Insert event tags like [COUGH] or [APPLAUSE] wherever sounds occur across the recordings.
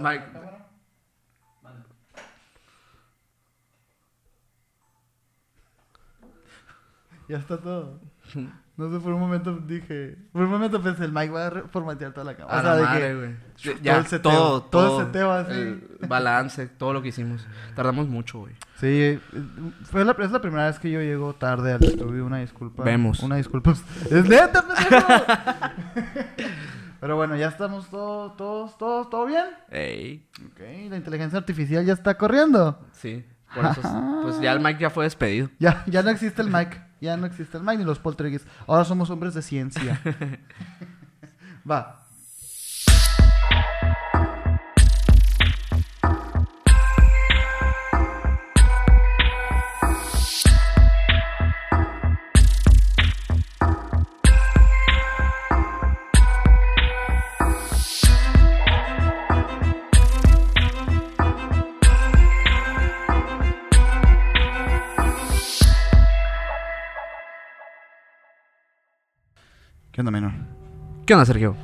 Mike. Ya está todo. No sé, por un momento dije. Por un momento pensé, el Mike va a formatear toda la cámara. O sea, de madre, que. todo Ya, el seteo, todo, todo el todo. seteo así. el balance, todo lo que hicimos. Tardamos mucho, güey. Sí, eh, fue la, es la primera vez que yo llego tarde al estudio. Una disculpa. Vemos. Una disculpa. ¡Es neta, pendejo! [LAUGHS] Pero bueno, ya estamos todos, todos, todos, ¿todo bien? Ey, Ok, la inteligencia artificial ya está corriendo. sí. Por eso, pues ya el Mike ya fue despedido. Ya, ya no existe el Mike. Ya no existe el Mike ni los poltergeists. Ahora somos hombres de ciencia. [LAUGHS] Va. ¿Qué onda, menor? ¿Qué onda, Sergio?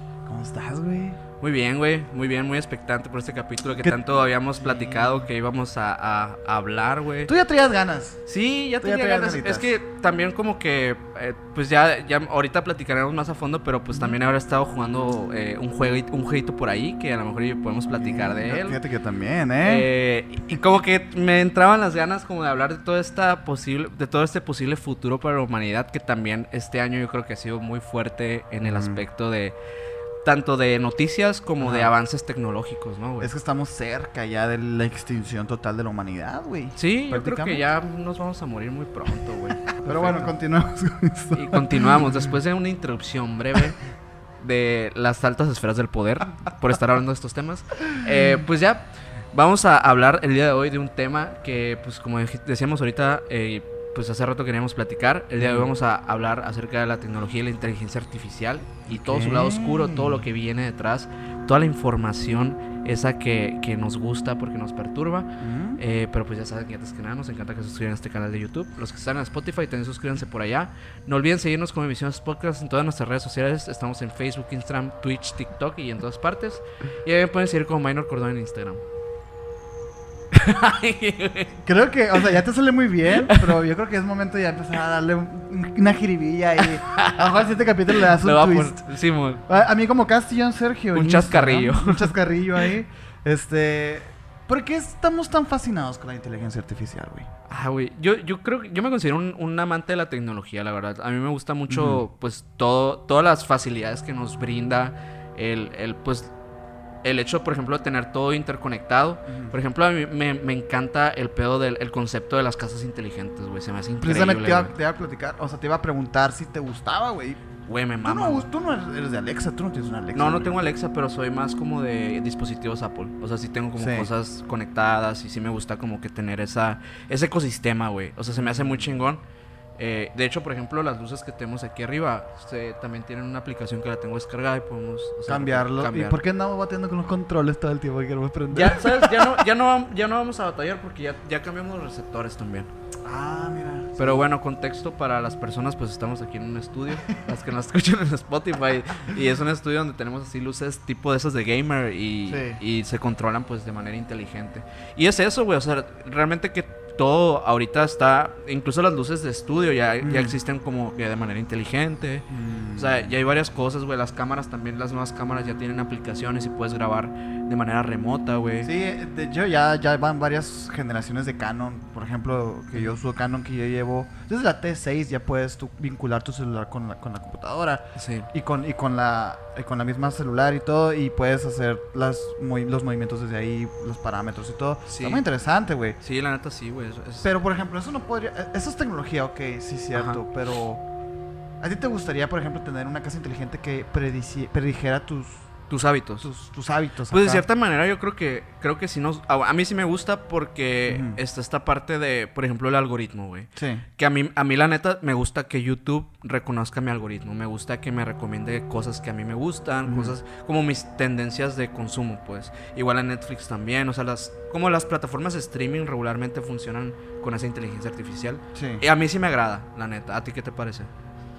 Muy bien, güey. Muy bien, muy expectante por este capítulo que ¿Qué- tanto habíamos platicado que íbamos a, a- a hablar, güey. Tú ya traías ganas. Sí, ya tenía traías ganas. ganitas. Es que también como que, eh, pues ya, ya ahorita platicaremos más a fondo, pero pues también habrá estado jugando eh, un, juego, un jueguito por ahí que a lo mejor podemos platicar de él. Fíjate que también, ¿eh? Eh, y como que me entraban las ganas como de hablar de todo esta posible, de todo este posible futuro para la humanidad que también este año yo creo que ha sido muy fuerte en el aspecto de tanto de noticias como de avances tecnológicos, ¿no, güey? Es que estamos cerca ya de la extinción total de la humanidad, güey. Sí, yo creo que prácticamente. ya nos vamos a morir muy pronto, güey. [LAUGHS] Pero bueno, continuamos con esto. Y continuamos después de una introducción breve de las altas esferas del poder por estar hablando de estos temas. eh, pues ya vamos a hablar el día de hoy de un tema que, pues como decíamos ahorita, eh, pues hace rato queríamos platicar. El día de hoy vamos a hablar acerca de la tecnología y la inteligencia artificial y todo su lado oscuro, todo lo que viene detrás, toda la información esa que, que nos gusta porque nos perturba. Eh, pero pues ya saben que antes que nada nos encanta que se suscriban a este canal de YouTube. Los que están en Spotify también suscríbanse por allá. No olviden seguirnos como Emisiones Podcast en todas nuestras redes sociales. Estamos en Facebook, Instagram, Twitch, TikTok y en todas partes. Y ahí me pueden seguir como Minor Cordón en Instagram. [LAUGHS] Creo que, o sea, ya te sale muy bien, pero yo creo que es momento ya empezar a darle un- una jiribilla y a lo mejor al siguiente capítulo le das un a twist. poner- Simón. A, a mí como Castillón Sergio. Un chascarrillo. Instagram, Un chascarrillo ahí. Este... ¿Por qué estamos tan fascinados con la inteligencia artificial, güey? Ah, güey. Yo, yo creo que yo me considero un, un amante de la tecnología, la verdad. A mí me gusta mucho, pues, todo, todas las facilidades que nos brinda el, el, pues, el hecho, por ejemplo, de tener todo interconectado. Por ejemplo, a mí me, me encanta el pedo del el concepto de las casas inteligentes, güey. Se me hace increíble. Precisamente te iba, güey. te iba a platicar, o sea, te iba a preguntar si te gustaba, güey. Güey, me Tú mama. no, güey. tú no eres- eres de Alexa, tú no tienes una Alexa. No, no güey. tengo Alexa, pero soy más como de dispositivos Apple. O sea, sí tengo como Sí. cosas conectadas y sí me gusta como que tener esa, ese ecosistema, güey. O sea, se me hace muy chingón. Eh, de hecho, por ejemplo, las luces que tenemos aquí arriba se- también tienen una aplicación que la tengo descargada y podemos o sea, Cambiarlo. cambiar. ¿Y por qué andamos batiendo con los controles todo el tiempo que queremos prender? Ya, ¿sabes? Ya no, ya, no, [LAUGHS] vam- ya no vamos a batallar porque ya, ya cambiamos los receptores también. Ah, mira. Pero bueno, contexto para las personas, pues estamos aquí en un estudio, las que nos [LAUGHS] escuchan en Spotify, y es un estudio donde tenemos así luces tipo de esas de gamer y, Sí. y se controlan pues de manera inteligente. Y es eso, güey, o sea, realmente que todo ahorita está, incluso las luces de estudio ya, ya Mm. existen como que de manera inteligente. Mm. O sea, ya hay varias cosas, güey, las cámaras también, las nuevas cámaras ya tienen aplicaciones y puedes grabar de manera remota, güey. Sí, de hecho ya, ya van varias generaciones de Canon. Por ejemplo, que yo uso Canon que yo llevo. Desde la T6 ya puedes tú vincular tu celular con la, con la computadora. Sí. Y con, y con la con la misma celular y todo. Y puedes hacer las los movimientos desde ahí, los parámetros y todo. Sí. Está muy interesante, güey. Sí, la neta sí, güey. es- Pero por ejemplo, eso no podría. eh, Eso es tecnología, ok, sí, cierto. Ajá. Pero. ¿A ti te gustaría, por ejemplo, tener una casa inteligente que predijera tus, tus hábitos. tus, tus hábitos? Pues de cierta manera yo creo que creo que sí nos a, mí sí me gusta porque Ujú. está esta parte de, por ejemplo, el algoritmo, güey. Sí. Que a mí a mí la neta me gusta que YouTube reconozca mi algoritmo, me gusta que me recomiende cosas que a mí me gustan, cosas como mis tendencias de consumo, pues. Igual a Netflix también, o sea, las como las plataformas de streaming regularmente funcionan con esa inteligencia artificial. Sí. Y a mí sí me agrada, la neta. ¿A ti qué te parece?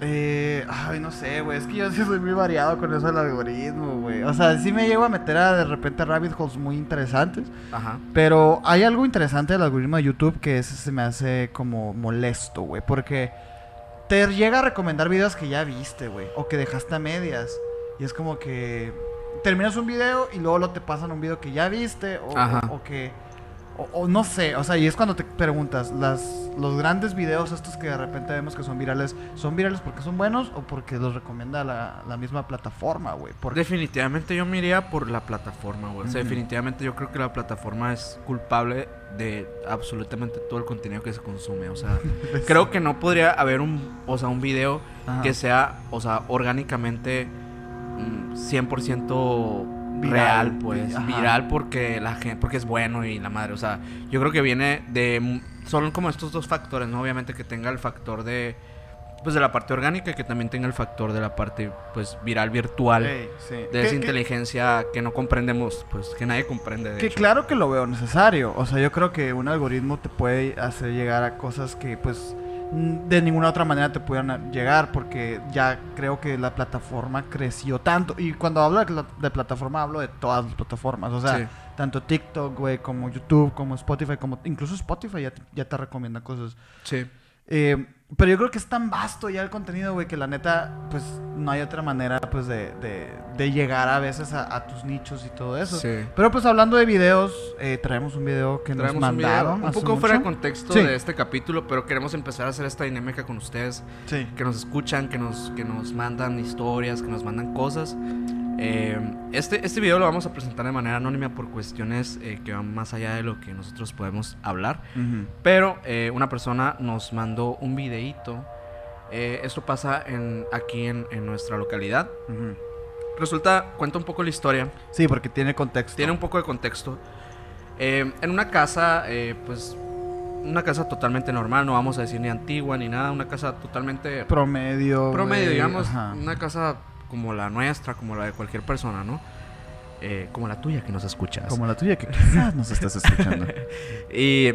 Eh, ay, no sé, güey. Es que yo sí soy muy variado con eso del algoritmo, güey. O sea, sí me llego a meter a de repente rabbit holes muy interesantes. Ajá. Pero hay algo interesante del algoritmo de YouTube que ese se me hace como molesto, güey. Porque te llega a recomendar videos que ya viste, güey. O que dejaste a medias. Y es como que terminas un video y luego lo te pasan un video que ya viste. O, Ajá. o- o que. O, o no sé, o sea, y es cuando te preguntas, las, los grandes videos estos que de repente vemos que son virales, ¿son virales porque son buenos o porque los recomienda la, la misma plataforma, güey? Porque Definitivamente yo me iría por la plataforma, güey. O sea, definitivamente yo creo que la plataforma es culpable de absolutamente todo el contenido que se consume. O sea, [LAUGHS] creo que no podría haber un, o sea, un video Ajá. que sea, o sea, orgánicamente mm, 100% Viral, real, pues. ajá. Viral porque la gente, porque es bueno y la madre. O sea, yo creo que viene de, son como estos dos factores, ¿no? Obviamente que tenga el factor de, pues de la parte orgánica y que también tenga el factor de la parte, pues, viral virtual Ey, sí. de esa inteligencia que no comprendemos, pues que nadie comprende. De Que hecho. claro que lo veo necesario. O sea, yo creo que un algoritmo te puede hacer llegar a cosas que pues de ninguna otra manera te pudieran a- llegar porque ya creo que la plataforma creció tanto. Y cuando hablo de, plataforma hablo de todas las plataformas. O sea, Sí. tanto TikTok, güey, como YouTube, como Spotify, como incluso Spotify ya te, ya te recomienda cosas. Sí. Eh, pero yo creo que es tan vasto ya el contenido, güey, que la neta, pues no hay otra manera, pues, de, de, de llegar a veces a, a tus nichos y todo eso. Sí. Pero pues hablando de videos, eh, traemos un video que Traemos nos un video mandaron. un poco fuera de mucho. contexto Sí. de este capítulo, pero queremos empezar a hacer esta dinámica con ustedes, Sí. que nos escuchan, que nos, que nos mandan historias, que nos mandan cosas. Eh, este, este video lo vamos a presentar de manera anónima por cuestiones eh, que van más allá de lo que nosotros podemos hablar. Ujú. Pero eh, una persona nos mandó un videíto. Eh, esto pasa en, aquí en, en nuestra localidad. Resulta, cuenta un poco la historia. Sí, porque tiene contexto. Tiene un poco de contexto. Eh, en una casa, eh, pues, una casa totalmente normal, no vamos a decir ni antigua ni nada, una casa totalmente promedio. promedio, digamos, ajá. una casa como la nuestra, como la de cualquier persona, ¿no? Eh, como la tuya que nos escuchas. Como la tuya, que quizás nos estás escuchando. [LAUGHS] Y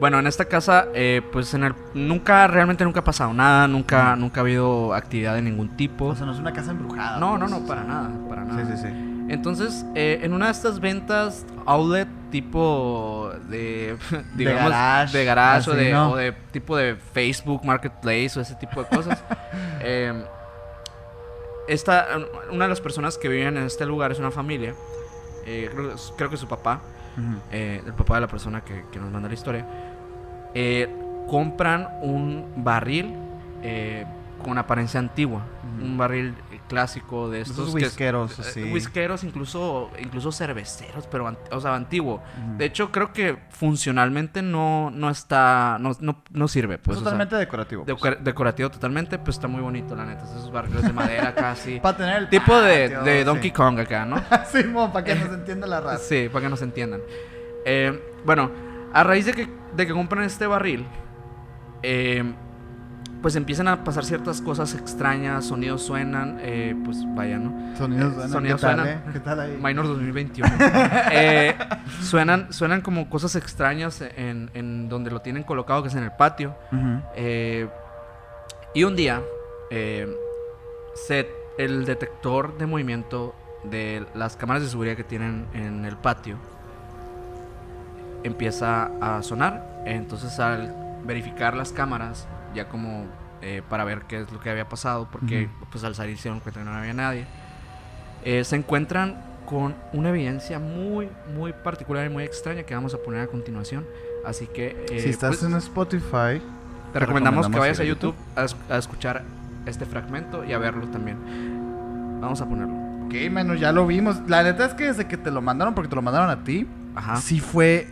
bueno, en esta casa, eh, pues en el, nunca, realmente nunca ha pasado nada, nunca, nunca ha habido actividad de ningún tipo. o sea, no es una casa embrujada. No, no, pues. no, para nada, para nada. Sí, sí, sí. Entonces, eh, en una de estas ventas outlet tipo de, [LAUGHS] digamos, garage, de garage o, de, ¿no? o de tipo de Facebook Marketplace o ese tipo de cosas, [LAUGHS] eh, esta, una de las personas que viven en este lugar es una familia, eh, creo, creo que su papá, eh, el papá de la persona que, que nos manda la historia, eh, compran un barril eh, con apariencia antigua, un barril eh, clásico de estos Esos que- whiskeros, whiskeros, incluso, incluso cerveceros, pero o sea, antiguo. De hecho, creo que funcionalmente no, no está, no, no, no sirve, pues. es o sea, totalmente decorativo. pues. decor- decorativo totalmente, pues está muy bonito, la neta. Esos barriles de madera casi. [LAUGHS] Para tener el tipo de, de sí. Donkey Kong acá, ¿no? [LAUGHS] sí, para que nos entienda la raza. Sí, para que nos entiendan. Eh, bueno, a raíz de que, de que compran este barril, eh, pues empiezan a pasar ciertas cosas extrañas, sonidos suenan, eh, pues vaya, ¿no? Sonidos Eh, suenan. sonidos ¿Qué tal, eh? ¿Qué tal ahí? Minor 2021. [LAUGHS] Eh, suenan, suenan como cosas extrañas en, en donde lo tienen colocado, que es en el patio. Eh, y un día, se, el detector de movimiento de las cámaras de seguridad que tienen en el patio empieza a sonar. Entonces, al verificar las cámaras, ya como eh, para ver qué es lo que había pasado, porque pues al salir se dieron cuenta que no había nadie, eh, se encuentran con una evidencia muy, muy particular y muy extraña que vamos a poner a continuación. Así que, eh, si estás pues, en Spotify, te recomendamos que recomendamos vayas a YouTube a, a escuchar este fragmento y a verlo también. Vamos a ponerlo. ok, menos ya lo vimos. La neta es que desde que te lo mandaron, porque te lo mandaron a ti, Ajá. sí fue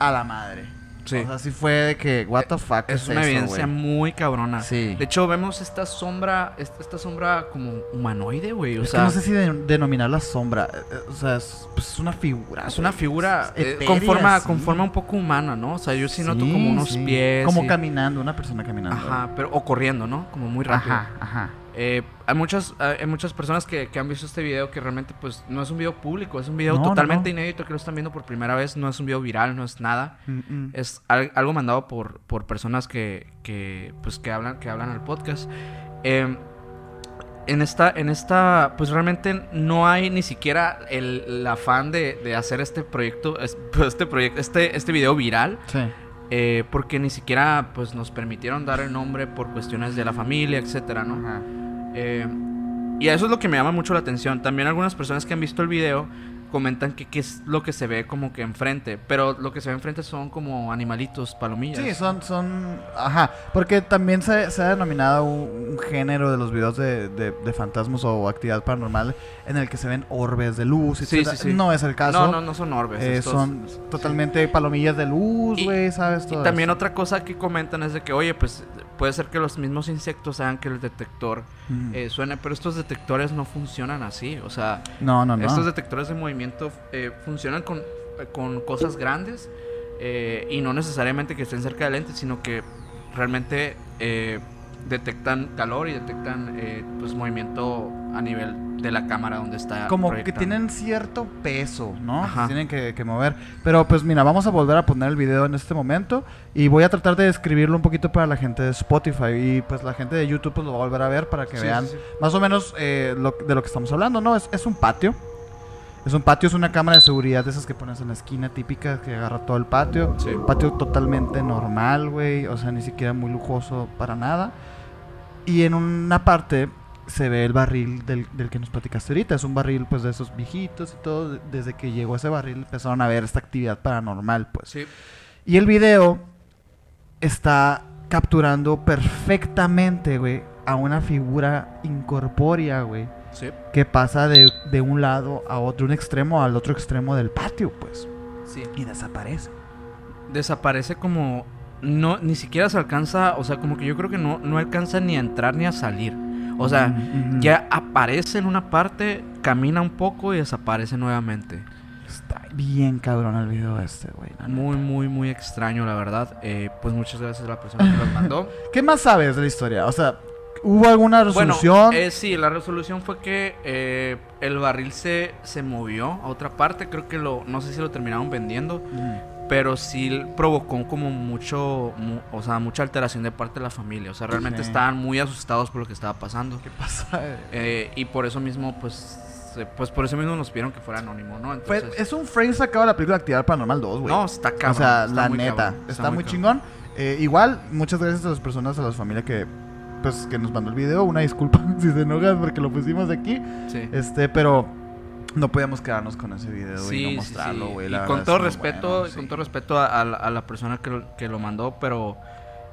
a la madre. Sí. O sea, sí fue de que, what the fuck es una eso, evidencia muy cabrona. Sí. De hecho, vemos esta sombra, esta, esta sombra como humanoide, güey. O es sea, que no sé si de- denominar la sombra. eh, eh, O sea, es, pues, es una figura. es una figura eh, con, forma, sí. con forma un poco humana, ¿no? O sea, yo sí, noto como unos pies. Como y- caminando, una persona caminando. Ajá, pero, o corriendo, ¿no? Como muy rápido. Ajá, ajá. Eh, hay muchas hay muchas personas que, que han visto este video que realmente pues no es un video público, es un video No, totalmente no. inédito que lo están viendo por primera vez, no es un video viral, no es nada. Mm, mm. Es al- algo mandado por, por personas que, que, pues, que, hablan, que hablan al podcast. Eh, en esta, en esta, pues realmente no hay ni siquiera el, el afán de, de hacer este proyecto, es- [LAUGHS] este proyecto, este, este video viral, Sí. Eh, porque ni siquiera pues nos permitieron dar el nombre por cuestiones de la familia, etcétera, ¿no? Ajá. Eh, y eso es lo que me llama mucho la atención. También algunas personas que han visto el video comentan que qué es lo que se ve como que enfrente, pero lo que se ve enfrente son como animalitos, palomillas. Sí, son, son, ajá, porque también se, se ha denominado un, un género de los videos de, de, de fantasmas o actividad paranormal en el que se ven orbes de luz, Sí, sí, sí. No es el caso. No, no, no son orbes. Eh, estos- son totalmente palomillas de luz, Y- güey, ¿sabes? Y Todo también eso. otra cosa que comentan es de que, oye, pues puede ser que los mismos insectos hagan que el detector Mm. eh, suene, pero estos detectores no funcionan así. O sea, no, no, no. estos detectores de movimiento eh, funcionan con, eh, con cosas grandes eh, y no necesariamente que estén cerca del lente, sino que realmente detectan calor y detectan eh, pues movimiento a nivel de la cámara donde está. Como que tienen cierto peso, ¿no? Ajá. Tienen que, que mover. Pero pues mira, vamos a volver a poner el video en este momento y voy a tratar de describirlo un poquito para la gente de Spotify y pues la gente de YouTube pues lo va a volver a ver para que Sí, vean sí, sí. más o menos eh, lo- de lo que estamos hablando, ¿no? Es, es un patio. Es un patio, es una cámara de seguridad de esas que pones en la esquina típica que agarra todo el patio. Sí. Patio totalmente normal, güey. O sea, ni siquiera muy lujoso para nada. Y en una parte se ve el barril del, del que nos platicaste ahorita. Es un barril, pues, de esos viejitos y todo. Desde que llegó ese barril empezaron a ver esta actividad paranormal, pues. Sí. Y el video está capturando perfectamente, güey, a una figura incorpórea, güey, Sí. que pasa de, de un lado a otro, un extremo al otro extremo del patio, pues. Sí. Y desaparece. desaparece como no ni siquiera se alcanza, o sea, como que yo creo que no no alcanza ni a entrar ni a salir. O sea, ya aparece en una parte, camina un poco y desaparece nuevamente. Está bien cabrón el video este, güey. Muy, muy, muy extraño, la verdad. Eh, pues muchas gracias a la persona que los mandó. [LAUGHS] ¿Qué más sabes de la historia? O sea, ¿hubo alguna bueno, resolución? eh, sí, la resolución fue que eh, el barril se, se movió a otra parte. Creo que lo, no sé si lo terminaron vendiendo. Mm. Pero sí provocó como mucho, mu- o sea, mucha alteración de parte de la familia. O sea, realmente Sí. estaban muy asustados por lo que estaba pasando. ¿Qué pasa? Eh, y por eso mismo, pues, pues por eso mismo nos pidieron que fuera anónimo, ¿no? Entonces, es un frame sacado de la película Actividad Paranormal 2, güey. no, está cabrón. o sea, está la neta, cabrón, está, muy cabrón. chingón. Eh, igual, muchas gracias a las personas, a las familias que pues que nos mandó el video. Una disculpa [LAUGHS] si se enojan porque lo pusimos aquí. Sí. Este, pero no podíamos quedarnos con ese video Sí, y no sí, mostrarlo, sí. güey. La con todo respeto, bueno, con sí. todo respeto a, a la, persona que lo, que lo mandó, pero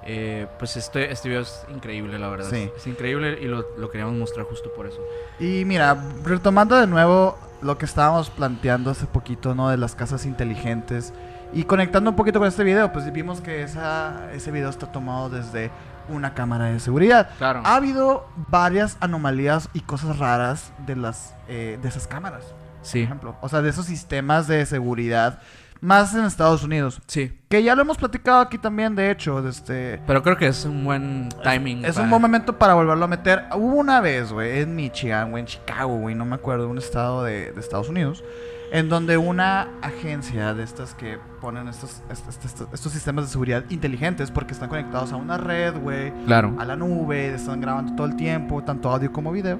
eh, pues este, este video es increíble, la verdad. Sí. Es increíble y lo, lo queríamos mostrar justo por eso. Y mira, retomando de nuevo lo que estábamos planteando hace poquito, ¿no? De las casas inteligentes. Y conectando un poquito con este video, pues vimos que esa, ese video está tomado desde una cámara de seguridad. Claro. Ha habido varias anomalías y cosas raras de las eh, de esas cámaras, por sí. ejemplo. O sea, de esos sistemas de seguridad, más en Estados Unidos. Sí. Que ya lo hemos platicado aquí también, de hecho, de este... Pero creo que es un buen timing. Es para- un buen momento para volverlo a meter. Hubo una vez, güey, en Michigan, güey, en Chicago, güey, no me acuerdo, un estado de, de Estados Unidos, en donde una agencia de estas que ponen estos, est- est- est- estos sistemas de seguridad inteligentes, porque están conectados a una red, güey, Claro. a la nube, están grabando todo el tiempo, tanto audio como video.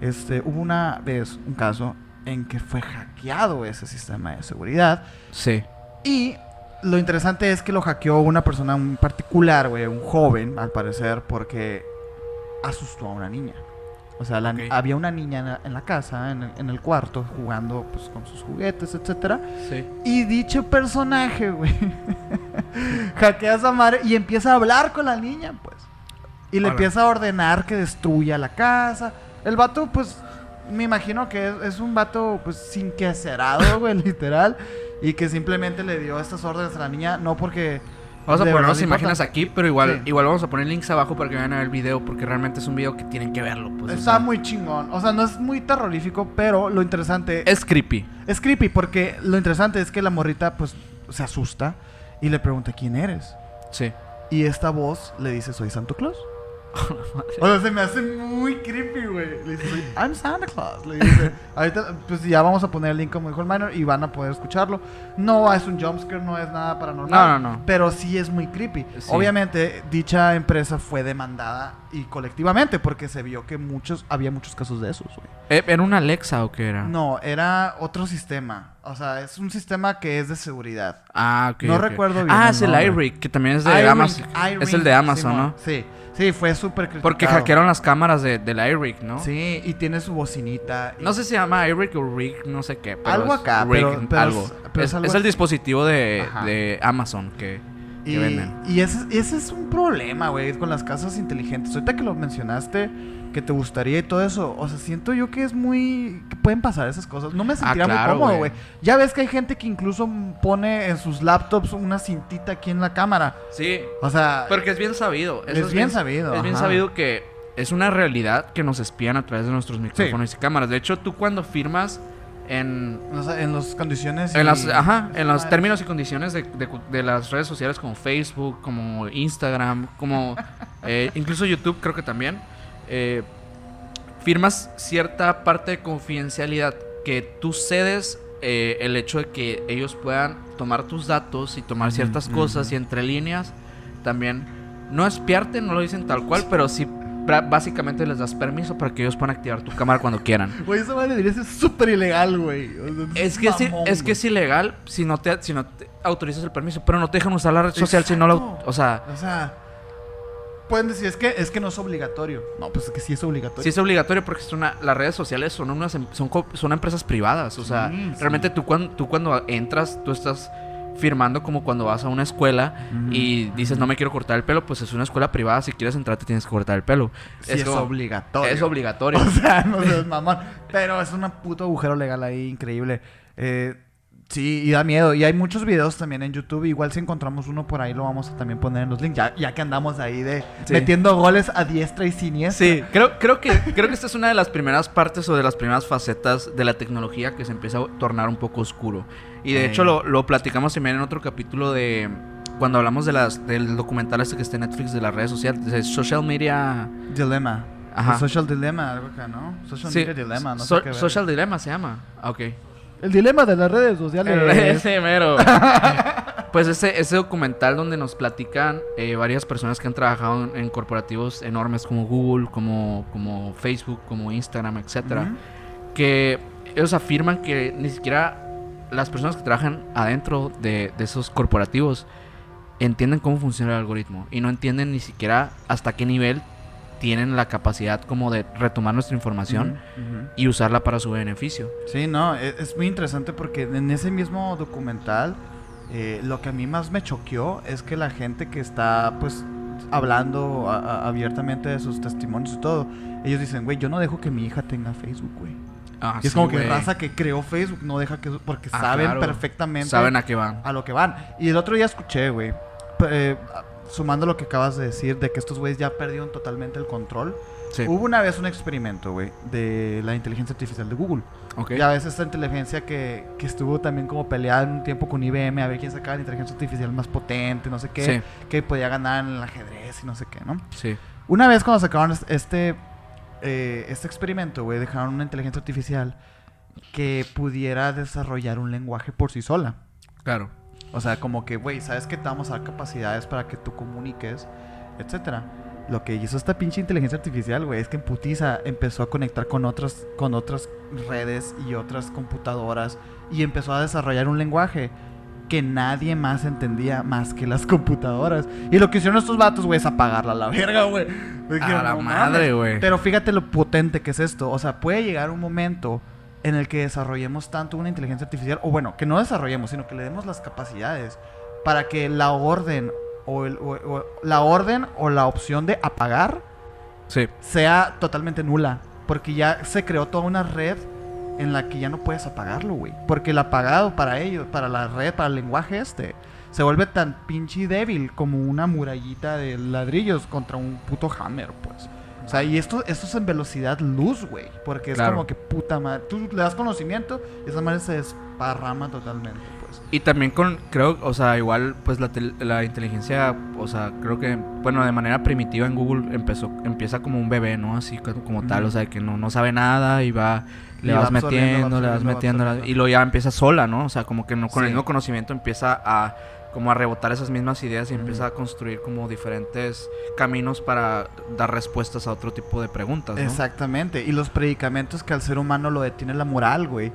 Este, hubo una vez un caso en que fue hackeado ese sistema de seguridad Sí. y lo interesante es que lo hackeó una persona en particular, güey, un joven, al parecer, porque asustó a una niña. O sea, la- Ok. había una niña en la, en la casa, en el, en el cuarto, jugando pues, con sus juguetes, etcétera. Sí. Y dicho personaje, güey, [LAUGHS] hackea a esa madre y empieza a hablar con la niña, pues. Y le empieza a ordenar que destruya la casa. El vato, pues, me imagino que es, es un vato, pues, sin que cerrado, güey, [LAUGHS] literal. Y que simplemente le dio estas órdenes a la niña, no porque... Vamos a de poner las imágenes aquí, pero igual, Sí. igual vamos a poner links abajo para que vayan a ver el video, porque realmente es un video que tienen que verlo. Pues, o Está sea, muy chingón. O sea, no es muy terrorífico, pero lo interesante Es creepy. Es creepy porque lo interesante es que la morrita pues se asusta y le pregunta quién eres. Sí. Y esta voz le dice soy Santa Claus. O sea, se me hace muy creepy, güey. Le dice, I'm Santa Claus. Le dice, ahorita pues ya vamos a poner el link como dijo el minor y van a poder escucharlo. No es un jumpscare, no es nada paranormal. No, no, no. Pero sí es muy creepy. Sí. Obviamente, dicha empresa fue demandada y colectivamente, porque se vio que muchos, había muchos casos de esos, güey. Eh, ¿Era una Alexa o qué era? No, era otro sistema. O sea, es un sistema que es de seguridad. Ah, ok. No ok. recuerdo bien Ah, es el iRig, que también es de Amazon. es el de Amazon. ¿no? Sí, sí, fue súper criticado. Porque hackearon las cámaras de, del iRig, ¿no? Sí, y tiene su bocinita. y- No sé si se llama iRig o Rig, no sé qué. pero Algo es acá, Rig, pero- pero algo. es- pero es, es algo es el dispositivo de, de Amazon que Y, venden. y ese, ese es un problema, güey, con las casas inteligentes. Ahorita que lo mencionaste, que te gustaría y todo eso, o sea, siento yo que es muy... que pueden pasar esas cosas. No me sentiría Ah, claro, muy cómodo, güey. Ya ves que hay gente que incluso pone en sus laptops una cintita aquí en la cámara. Sí, O sea, porque es bien sabido. eso Es bien sabido, Es bien ajá. sabido que es una realidad que nos espían a través de nuestros micrófonos y cámaras. De hecho, tú cuando firmas en, o sea, en las condiciones... en las, ajá, en los términos y condiciones de, de- de las redes sociales como Facebook, como Instagram, como [LAUGHS] eh, incluso YouTube creo que también, eh, firmas cierta parte de confidencialidad que tú cedes eh, el hecho de que ellos puedan tomar tus datos y tomar ciertas cosas y entre líneas también no espiarte, no lo dicen tal cual, pero sí básicamente les das permiso para que ellos puedan activar tu cámara cuando quieran. [LAUGHS] Güey, esa madre debería ser súper ilegal, güey. O sea, Es que, mamón, es que es ilegal si no te si no te autorizas el permiso, pero no te dejan usar la red social si no lo, o sea, O sea, pueden decir, es que, es que no es obligatorio. No, pues es que sí es obligatorio. sí es obligatorio porque es una, las redes sociales son unas em- son, son empresas privadas, o sea, Sí, sí. realmente tú cuando tú cuando entras, tú estás firmando como cuando vas a una escuela y dices no me quiero cortar el pelo, pues es una escuela privada, si quieres entrar te tienes que cortar el pelo. Sí es, como- obligatorio. Es obligatorio. [LAUGHS] O sea, no seas [LAUGHS] mamón. Pero es un puto agujero legal ahí increíble. Eh, sí, y da miedo. Y hay muchos videos también en YouTube. Igual si encontramos uno por ahí lo vamos a también poner en los links. Ya, ya que andamos ahí de Sí. metiendo goles a diestra y siniestra. Sí, creo, creo, que, creo que esta es una de las primeras partes o de las primeras facetas de la tecnología que se empieza a tornar un poco oscuro. Y de Sí. hecho lo, lo platicamos también en otro capítulo de cuando hablamos de las, del documental este que está en Netflix de las redes sociales, de social media... Dilema. Ajá. El social dilemma, algo acá, ¿no? Social Sí, media dilemma, no so- sé qué social Dilemma se llama. Ah, ok. El dilema de las redes sociales. [LAUGHS] Ese mero. [LAUGHS] pues ese, ese documental donde nos platican eh, varias personas que han trabajado en, en corporativos enormes como Google, como, como Facebook, como Instagram, etcétera. Ujú. que ellos afirman que ni siquiera las personas que trabajan adentro de, de esos corporativos entienden cómo funciona el algoritmo y no entienden ni siquiera hasta qué nivel tienen la capacidad como de retomar nuestra información y usarla para su beneficio. Sí, no, e- es, muy interesante porque en ese mismo documental eh, lo que a mí más me choqueó es que la gente que está pues hablando a- a- abiertamente de sus testimonios y todo, ellos dicen, güey, yo no dejo que mi hija tenga Facebook, güey. Ah, y es sí, como que güey. raza que creó Facebook no deja que porque Ah, saben claro. perfectamente Saben a qué van. a lo que van. Y el otro día escuché, güey, eh, sumando lo que acabas de decir de que estos güeyes ya perdieron totalmente el control. Sí. Hubo una vez un experimento, güey, de la inteligencia artificial de Google. Ok. Ya ves esta inteligencia que, que estuvo también como peleada en un tiempo con IBM a ver quién sacaba la inteligencia artificial más potente, no sé qué, Sí. que podía ganar en el ajedrez y no sé qué, ¿no? Sí. Una vez cuando sacaron es- este, eh, este experimento, güey, dejaron una inteligencia artificial que pudiera desarrollar un lenguaje por sí sola. Claro. O sea, como que, güey, ¿sabes que te vamos a dar capacidades para que tú comuniques, etcétera? Lo que hizo esta pinche inteligencia artificial, güey, es que en putiza empezó a conectar con otras, con otras redes y otras computadoras y empezó a desarrollar un lenguaje que nadie más entendía más que las computadoras. Y lo que hicieron estos vatos, güey, es apagarla a la verga, güey. A la "No madre, mames". güey. Pero fíjate lo potente que es esto. O sea, puede llegar un momento en el que desarrollemos tanto una inteligencia artificial, o bueno, que no desarrollemos, sino que le demos las capacidades para que la orden o, el- o- o- la orden o la opción de apagar Sí. sea totalmente nula, porque ya se creó toda una red en la que ya no puedes apagarlo, güey, porque el apagado para ellos, para la red, para el lenguaje este, se vuelve tan pinche débil como una murallita de ladrillos contra un puto hammer, pues. O sea, y esto, esto es en velocidad luz, güey. Porque es Claro. como que puta madre. Tú le das conocimiento y esa madre se desparrama totalmente, pues. Y también con, creo, o sea, igual, pues la, tel- la inteligencia, o sea, creo que, bueno, de manera primitiva en Google empezó, empieza como un bebé, ¿no? Así co- como tal, o sea, que no, no sabe nada y va, le vas metiendo, le vas metiendo, y luego ya empieza sola, ¿no? O sea, como que no, con el mismo conocimiento empieza a como a rebotar esas mismas ideas y empieza a construir como diferentes caminos para dar respuestas a otro tipo de preguntas. ¿no? Exactamente. Y los predicamentos que al ser humano lo detiene la moral, güey.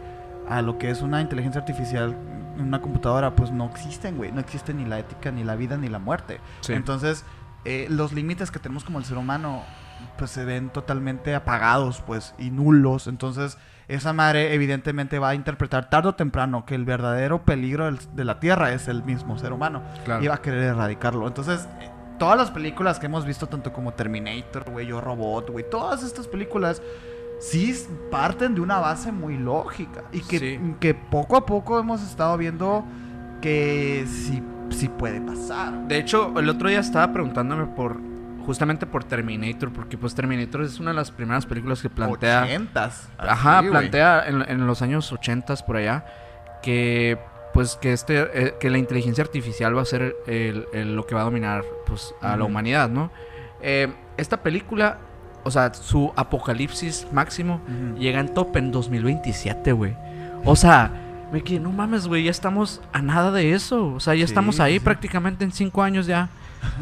A lo que es una inteligencia artificial, una computadora, pues no existen, güey. No existe ni la ética, ni la vida, ni la muerte. Sí. Entonces, eh, los límites que tenemos como el ser humano, pues se ven totalmente apagados, pues, y nulos. Entonces, esa madre evidentemente va a interpretar tarde o temprano que el verdadero peligro del- de la Tierra es el mismo ser humano. Claro. Y va a querer erradicarlo. Entonces, eh, todas las películas que hemos visto, tanto como Terminator, güey, Yo Robot, güey, todas estas películas sí parten de una base muy lógica. Y que, Sí. que poco a poco hemos estado viendo que sí, sí puede pasar. De hecho, el otro día estaba preguntándome por justamente por Terminator, porque pues Terminator es una de las primeras películas que plantea Ochentas, Ajá, así, güey. plantea en, en los años 80 por allá que pues que este eh, que la inteligencia artificial va a ser el- el- lo que va a dominar pues a la humanidad, ¿no? Eh, esta película, o sea, su apocalipsis máximo Ujú. llega en top en 2027, güey. O sea, me quedé, no mames, güey, ya estamos a nada de eso. O sea, ya Sí, estamos ahí sí, prácticamente en cinco años ya.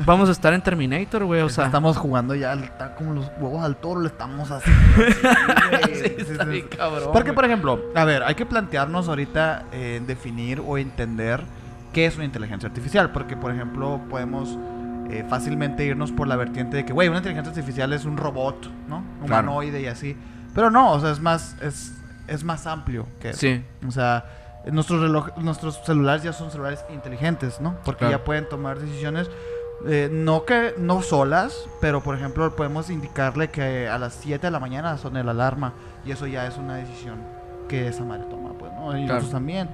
Vamos a estar en Terminator, güey. O sea, estamos jugando ya, está como los huevos al toro, le estamos haciendo. así, [LAUGHS] sí, está bien cabrón, Porque, por ejemplo, a ver, hay que plantearnos ahorita eh, definir o entender qué es una inteligencia artificial. Porque, por ejemplo, podemos eh, fácilmente irnos por la vertiente de que, güey, una inteligencia artificial es un robot, ¿no? Claro. Humanoide y así. Pero no, o sea, es más, es, es más amplio que eso. Sí, O sea, nuestros reloj, nuestros celulares ya son celulares inteligentes, ¿no? Porque Claro. ya pueden tomar decisiones eh, no que no solas, pero por ejemplo podemos indicarle que a las 7 de la mañana son el alarma y eso ya es una decisión que esa madre toma, pues, ¿no? Y Claro. nosotros también.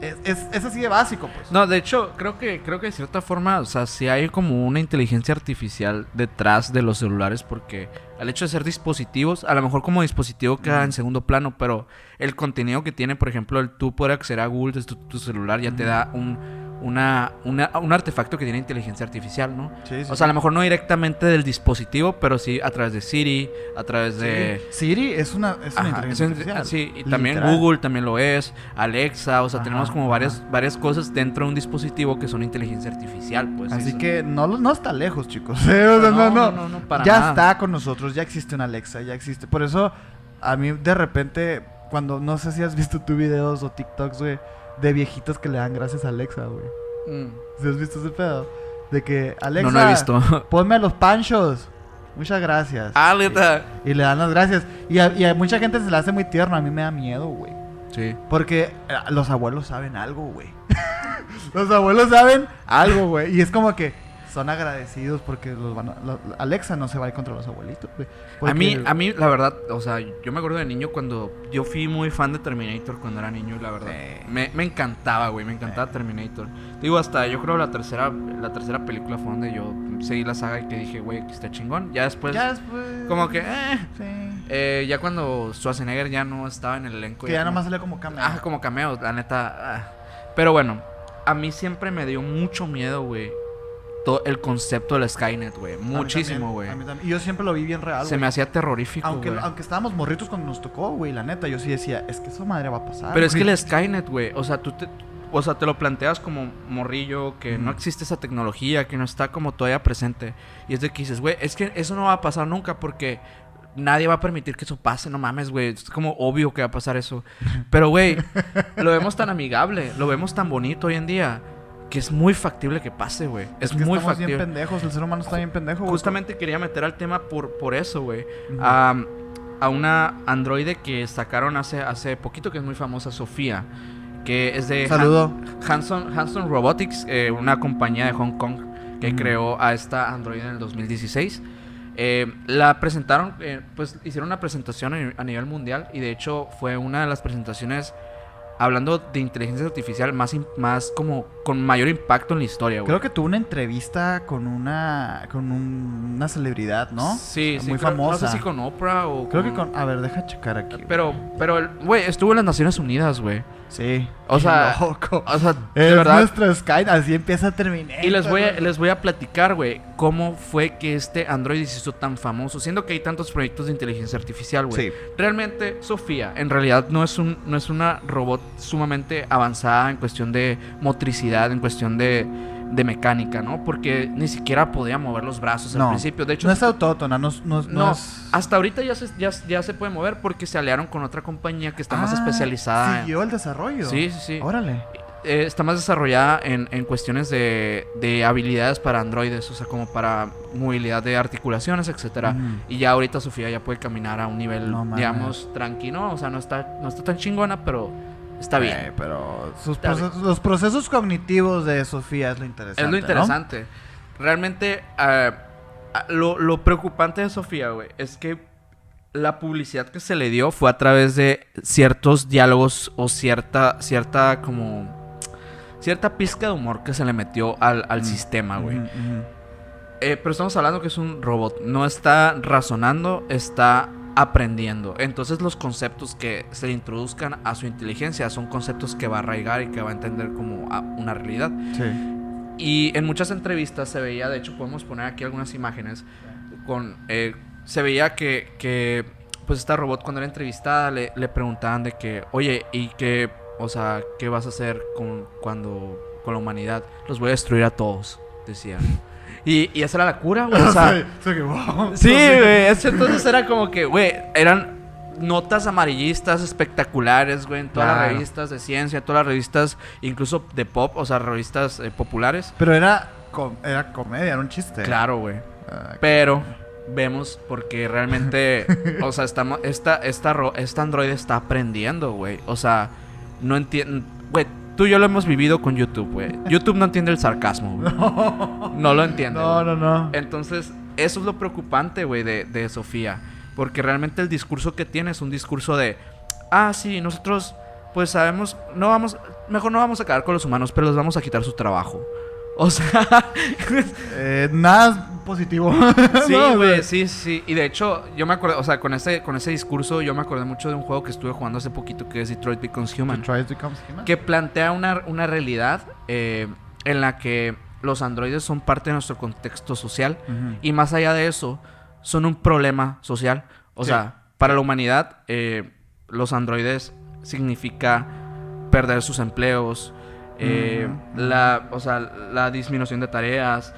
Es, es, es así de básico, pues. No, de hecho, creo que, creo que de cierta forma, o sea, sí hay como una inteligencia artificial detrás de los celulares, porque al hecho de ser dispositivos, a lo mejor como dispositivo queda en segundo plano, pero el contenido que tiene, por ejemplo, el tú poder acceder a Google desde tu, tu celular ya te da un, una, una- un artefacto que tiene inteligencia artificial, ¿no? Sí, sí, O sea, a lo mejor no directamente del dispositivo, pero sí a través de Siri, a través de... Siri es una, es una Ajá, inteligencia artificial. sí, y también. Google también lo es, Alexa, o sea, Ajá, tenemos como varias, varias cosas dentro de un dispositivo que son inteligencia artificial, pues. Así eso- que no, no está lejos, chicos. [LAUGHS] no, no, no, no, para ya nada. está con nosotros, ya existe una Alexa, ya existe. Por eso, a mí de repente, cuando no sé si has visto tú videos o TikToks, güey, de viejitos que le dan gracias a Alexa, güey. Mm. ¿Sí has visto ese pedo? De que, Alexa, No, no he visto. [LAUGHS] ponme a los panchos. Muchas gracias. ah, neta. Y le dan las gracias. Y a, y a mucha gente se le hace muy tierno, a mí me da miedo, güey. Sí. Porque eh, los abuelos saben algo, güey. [LAUGHS] los abuelos saben algo, güey. Y es como que son agradecidos porque los van a- Alexa no se va a ir contra los abuelitos, güey. A mí, a mí, la verdad, o sea, yo me acuerdo de niño cuando yo fui muy fan de Terminator cuando era niño, la verdad. Sí. Me, me encantaba, güey, me encantaba Terminator. Digo, hasta yo creo la tercera, la tercera película fue donde yo seguí la saga y que dije, güey, que está chingón. Ya después, ya después... como que, eh, Sí. eh, ya cuando Schwarzenegger ya no estaba en el elenco. Que ya como- nomás sale como cameo. Ah, como cameos, la neta. ah. Pero bueno, a mí siempre me dio mucho miedo, güey. El concepto del Skynet, güey. Muchísimo, güey. Y yo siempre lo vi bien real, Se me hacía terrorífico, Aunque, aunque estábamos morritos cuando nos tocó, güey, la neta, yo sí decía, es que esa madre va a pasar. Pero es que el Skynet, güey, o sea, tú te, o sea, te lo planteas como morrillo, que no existe esa tecnología, que no está como todavía presente. Y es de que dices, güey, es que eso no va a pasar nunca porque nadie va a permitir que eso pase, no mames, güey. Es como obvio que va a pasar eso. [LAUGHS] Pero, güey, lo vemos tan amigable, lo vemos tan bonito hoy en día, que es muy factible que pase, güey. Es, que muy estamos bien factible. pendejos, el ser humano está bien pendejo, güey. Justamente quería meter al tema por, por eso, güey. Ujú. A, a una androide que sacaron hace, hace poquito, que es muy famosa, Sofía. Que es de Saludo. Han- Hanson, Hanson Robotics, eh, una compañía de Hong Kong que creó a esta androide en el 2016. Eh, la presentaron, eh, pues hicieron una presentación a nivel mundial y de hecho fue una de las presentaciones hablando de inteligencia artificial más, más como con mayor impacto en la historia, güey. Creo que tuvo una entrevista con una con un- una celebridad, ¿no? Sí, sí, Muy creo- famosa. No sé si con Oprah o Creo que con... A ver, deja checar aquí. güey. Pero, pero, el- güey, estuvo en las Naciones Unidas, güey. Sí. O sea, loco. O sea, de Es verdad. nuestro Sky, así empieza a terminar. Y les voy a, les voy a platicar, güey, cómo fue que este Android se hizo tan famoso, siendo que hay tantos proyectos de inteligencia artificial, güey. Sí. Realmente, Sofía, en realidad no es, un, no es una robot sumamente avanzada en cuestión de motricidad, en cuestión de, de mecánica, ¿no? Porque ni siquiera podía mover los brazos al principio. De hecho, no es autótona, no, no, no es... hasta ahorita ya se, ya, ya se puede mover porque se aliaron con otra compañía que está más Ah, especializada. Siguió el desarrollo. Sí, sí, sí. Órale. eh, está más desarrollada en, en cuestiones de, de habilidades para androides, o sea, como para movilidad de articulaciones, etcétera. Ujú. Y ya ahorita Sofía ya puede caminar a un nivel, digamos, tranquilo, o sea, no está, no está tan chingona, pero está bien. Eh, pero sus Está bien. procesos- los procesos cognitivos de Sofía es lo interesante. es lo ¿no? interesante. Realmente, lo, lo preocupante de Sofía, güey, es que la publicidad que se le dio fue a través de ciertos diálogos o cierta, cierta como... Cierta pizca de humor que se le metió al, al Mm. sistema, güey. Ujú, ujú. Eh, pero estamos hablando que es un robot. No está razonando, está aprendiendo. Entonces los conceptos que se le introduzcan a su inteligencia son conceptos que va a arraigar y que va a entender como a una realidad. Sí. Y en muchas entrevistas se veía, de hecho podemos poner aquí algunas imágenes, con, eh, se veía que, que, pues esta robot cuando era entrevistada le, le preguntaban de que, oye, ¿y qué, o sea, qué vas a hacer con, cuando, con la humanidad? Los voy a destruir a todos, decía. Y, y esa era la cura, güey. [LAUGHS] O sea, Sí, wow. [LAUGHS] Güey. Entonces era como que, güey, eran notas amarillistas espectaculares, güey, en todas las revistas de ciencia, todas las revistas, incluso de pop, o sea, revistas eh, populares. Pero era, com- era comedia, era un chiste. Claro, güey. Ah, Pero vemos porque realmente, [LAUGHS] o sea, estamos, esta, esta, esta androide está aprendiendo, güey. O sea, no entiende, güey. Tú y yo lo hemos vivido con YouTube, güey. YouTube no entiende el sarcasmo, güey. No lo entiende. no, no, no. Entonces, eso es lo preocupante, güey, de, de Sofía. Porque realmente el discurso que tiene es un discurso de, ah, sí, nosotros, pues sabemos, no vamos, mejor no vamos a acabar con los humanos, pero les vamos a quitar su trabajo. O sea, [LAUGHS] Eh, nada positivo. [LAUGHS] sí, güey, sí, sí. Y de hecho, yo me acuerdo, o sea, con ese, con ese discurso, yo me acordé mucho de un juego que estuve jugando hace poquito que es Detroit Becomes Human. Detroit becomes human. que plantea una, una realidad eh, en la que los androides son parte de nuestro contexto social y más allá de eso son un problema social. O Sí. sea, para la humanidad eh, los androides significa perder sus empleos, eh, Ujú. la, o sea, la disminución de tareas,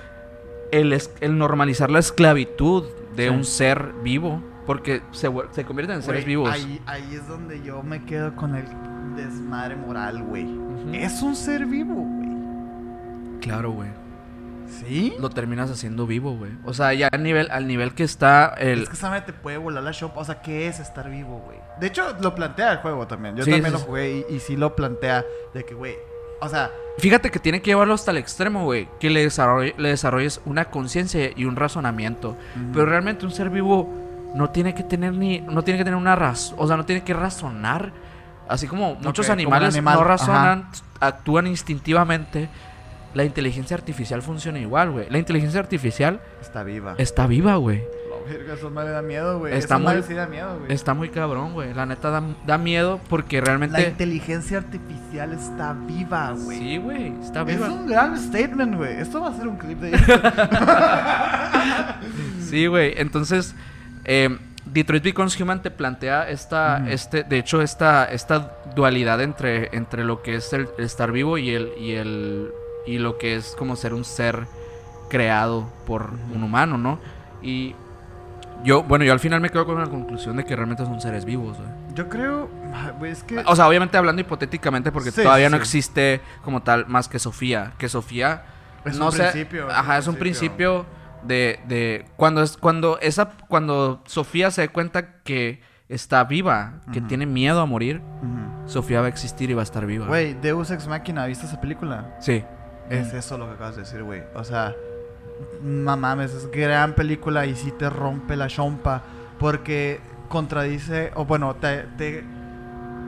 el, es- el normalizar la esclavitud de Sí. un ser vivo, porque se, se convierten en seres Güey, vivos. Ahí, ahí es donde yo me quedo con el desmadre moral, güey. Es un ser vivo, güey. Claro, güey. ¿Sí? lo terminas haciendo vivo, güey. O sea, ya al nivel, al nivel que está el... Es que esa te puede volar la shop. O sea, ¿qué es estar vivo, güey? De hecho, lo plantea el juego también. Yo Sí, también sí, lo jugué y, y sí lo plantea de que, güey. O sea, Fíjate que tiene que llevarlo hasta el extremo, güey. Que le, desarrolle- le desarrolles una conciencia y un razonamiento. Pero realmente un ser vivo no tiene que tener ni... No tiene que tener una razón. O sea, no tiene que razonar. Así como muchos animales animal, no razonan, actúan instintivamente. La inteligencia artificial funciona igual, güey. La inteligencia artificial está viva. está viva, güey. La verga, madre da miedo, güey. Está Esa muy- sí da miedo, güey. Está muy cabrón, güey. La neta da, da miedo porque La realmente... inteligencia artificial está viva, güey. Sí, güey. Está Es viva. un gran statement, güey. Esto va a ser un clip de [LAUGHS] Sí, güey. Entonces, eh, Detroit Becomes Human te plantea esta, Ujú. este, de hecho, esta, esta dualidad entre, entre lo que es el, el estar vivo y el, y el, y lo que es como ser un ser creado por un humano, ¿no? Y yo, bueno, yo al final me quedo con la conclusión de que realmente son seres vivos, güey. Yo creo, ah, güey, es que O sea, obviamente hablando hipotéticamente porque Sí, todavía no existe como tal más que Sofía. Que Sofía Es no un sé, principio, Ajá, es un principio. principio de, de cuando es cuando esa cuando Sofía se dé cuenta que está viva, que tiene miedo a morir. Sofía va a existir y va a estar viva. Güey, Deus Ex Machina, ¿viste esa película? Sí. Es eso lo que acabas de decir, güey. O sea, no mames, es gran película y sí te rompe la chompa porque contradice, o bueno, te... te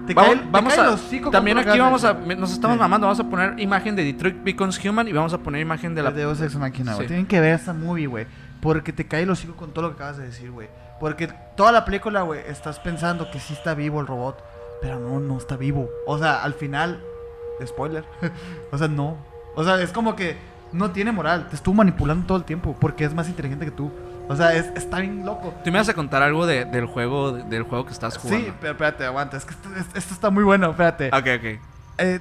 te Vamos, cae- te vamos cae a con también aquí que vamos a nos estamos Sí. mamando, vamos a poner imagen de Detroit Becomes Human y vamos a poner imagen de la De Deus Ex Machina. Sí. Tienen que ver esta movie, güey. Porque te cae el hocico con todo lo que acabas de decir, güey. Porque toda la película, güey, estás pensando que sí está vivo el robot. pero no, no está vivo. O sea, al final, spoiler, [LAUGHS] o sea, no. O sea, es como que no tiene moral, te estuvo manipulando todo el tiempo porque es más inteligente que tú. O sea, es, está bien loco. Tú me vas a contar algo de- del juego del juego que estás jugando. Sí, pero espérate, aguanta, es que esto, es- esto está muy bueno, espérate. Ok, ok. Eh, eh,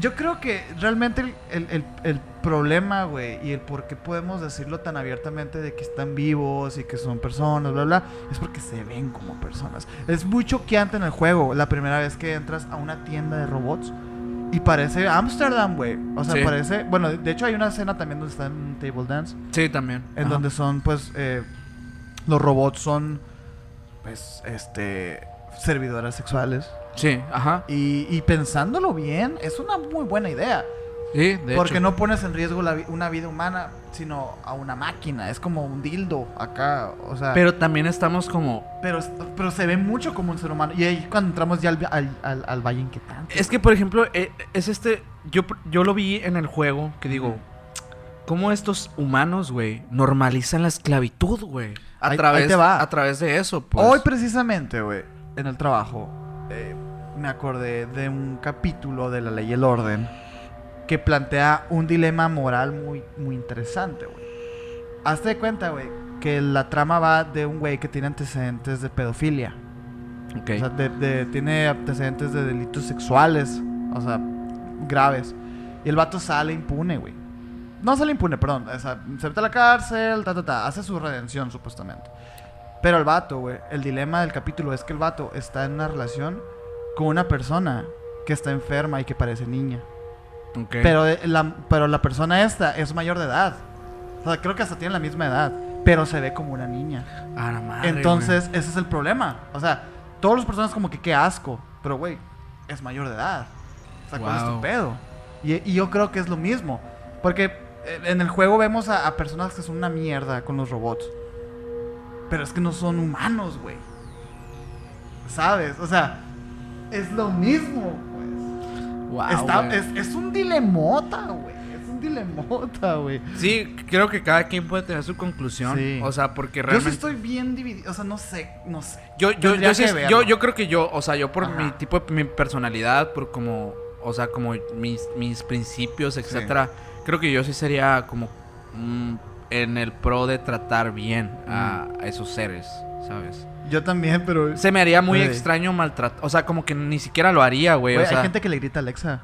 yo creo que realmente el, el- el- el problema, güey, y el por qué podemos decirlo tan abiertamente de que están vivos y que son personas, bla, bla, es porque se ven como personas. Es muy choqueante en el juego la primera vez que entras a una tienda de robots y parece Amsterdam, güey. O sea, Sí. parece... Bueno, de hecho hay una escena también donde está en table dance, Sí, también. en Ajá. donde son, pues, eh, los robots son, pues, este, servidoras sexuales. Sí, ajá. Y, y pensándolo bien, es una muy buena idea. Sí, de porque hecho. no pones en riesgo la vi- una vida humana, sino a una máquina. Es como un dildo acá. O sea, pero, también estamos como... pero, pero se ve mucho como un ser humano. Y ahí cuando entramos ya al, al, al, al Valle Inquietante. Es que, por ejemplo, eh, es este... Yo, yo lo vi en el juego que digo... ¿Cómo estos humanos, güey, normalizan la esclavitud, güey? A, Ahí- través, ahí te va. a través de eso, pues. Hoy precisamente, güey, en el trabajo, eh, me acordé de un capítulo de La Ley y el Orden que plantea un dilema moral muy, muy interesante, güey. Hazte de cuenta, güey, que la trama va de un güey que tiene antecedentes de pedofilia. Ok. O sea, de- de- tiene antecedentes de delitos sexuales, o sea, graves. Y el vato sale impune, güey. No sale impune, perdón. O sea, se mete a la cárcel, ta, ta, ta. Hace su redención, supuestamente. Pero el vato, güey, el dilema del capítulo es que el vato está en una relación con una persona que está enferma y que parece niña. Pero, eh, la, pero la persona esta es mayor de edad. O sea, creo que hasta tiene la misma edad. Pero se ve como una niña. A la madre, Entonces, ese es el problema. O sea, todas las personas como que qué asco. Pero, güey, es mayor de edad. O sea, ¿cuál es tu pedo? Y, y yo creo que es lo mismo. Porque eh, en el juego vemos a, a personas que son una mierda con los robots. Pero es que no son humanos, güey. ¿Sabes? O sea, es lo mismo. Wow, Está- es, es un dilemota, güey. Es un dilemota, güey. Sí, creo que cada quien puede tener su conclusión. Sí. O sea, porque Yo sí realmente. estoy bien dividido. O sea, no sé, no sé. Yo, yo, yo, sí yo, yo creo que yo, o sea, yo por Ajá. mi tipo de mi personalidad, por como, o sea, como mis, mis principios, etcétera, creo que yo sí sería como mm, en el pro de tratar bien a, a esos seres, ¿sabes? Yo también, pero. Se me haría muy Güey. extraño maltratar, o sea, como que ni siquiera lo haría, güey, Güey, o sea, hay gente que le grita a Alexa.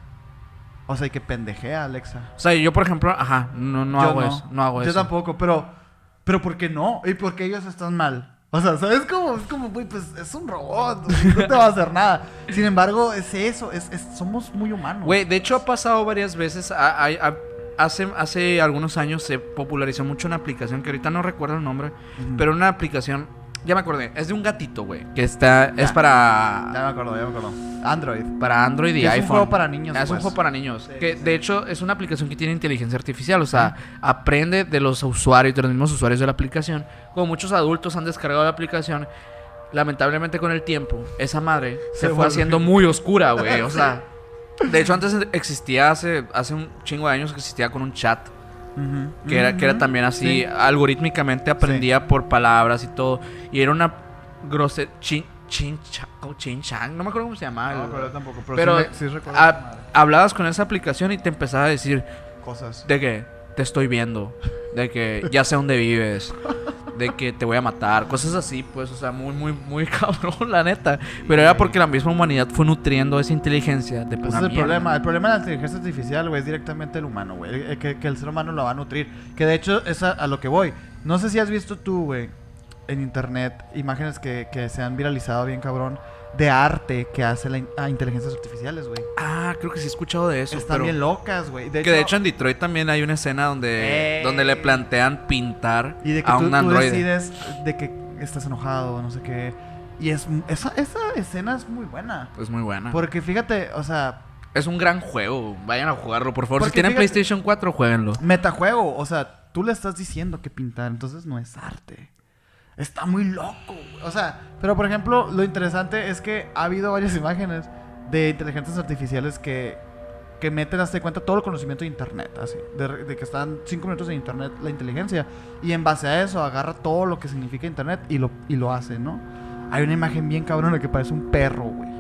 O sea, y que pendejea a Alexa. o sea, yo por ejemplo, ajá, no, no Yo hago eso, no hago Yo eso. tampoco, pero. Pero ¿por qué no? ¿Y por qué ellos están mal? O sea, ¿sabes cómo? Es como, güey, pues es un robot. No te va a hacer nada. Sin embargo, es eso. Es, es- somos muy humanos. Güey, de hecho ha pasado varias veces. a- a- a- hace, hace algunos años se popularizó mucho una aplicación que ahorita no recuerdo el nombre, pero una aplicación, ya me acordé, es de un gatito, güey, que está, Ya. es para, Ya me acuerdo, ya me acuerdo. Android. para Android y Que es un iPhone. juego para niños, Es un pues. juego para niños. Sí, que sí. de hecho es una aplicación que tiene inteligencia artificial. O sea, aprende de los usuarios, de los mismos usuarios de la aplicación. Como muchos adultos han descargado la aplicación. Lamentablemente con el tiempo, esa madre se, Se fue vuelve- haciendo muy oscura, güey. O sea, [LAUGHS] de hecho antes existía hace, hace un chingo de años que existía con un chat. Que era, que era también así, Sí. algorítmicamente aprendía por palabras y todo. Y era una grosera. Chin, chin, chin chan, no me acuerdo cómo se llamaba. No, pero yo tampoco. Pero, pero sí, me- sí recuerdo hablabas con esa aplicación y te empezaba a decir cosas. de que te estoy viendo, de que ya sé dónde vives, de que te voy a matar, cosas así, pues, o sea, muy, muy, muy [LAUGHS] cabrón, la neta. Pero era porque la misma humanidad fue nutriendo esa inteligencia de Ese pura es el mierda. problema. El problema de la inteligencia artificial, güey, es directamente el humano, güey. Que, que el ser humano lo va a nutrir. Que de hecho es a, a lo que voy. No sé si has visto tú, güey, en internet, imágenes que, que se han viralizado bien cabrón de arte que hace la in- a inteligencias artificiales, güey. Ah, creo que sí he escuchado de eso. Están pero- bien locas, güey. que de hecho en Detroit también hay una escena donde, Ey. donde le plantean pintar y de que a tú, un tú androide. decides de que estás enojado, no sé qué. Y es esa, esa escena es muy buena. Es muy buena. Porque fíjate, o sea, Es un gran juego. Vayan a jugarlo, por favor. si tienen fíjate- PlayStation 4, jueguenlo. metajuego, o sea, tú le estás diciendo que pintar, entonces no es arte. Está muy loco. güey. O sea, pero por ejemplo, lo interesante es que ha habido varias imágenes de inteligencias artificiales que, que meten hasta cuenta todo el conocimiento de internet, así. De, de que están cinco minutos en internet la inteligencia. Y en base a eso agarra todo lo que significa internet y lo, y lo hace, ¿no? Hay una imagen bien cabrona que parece un perro, güey.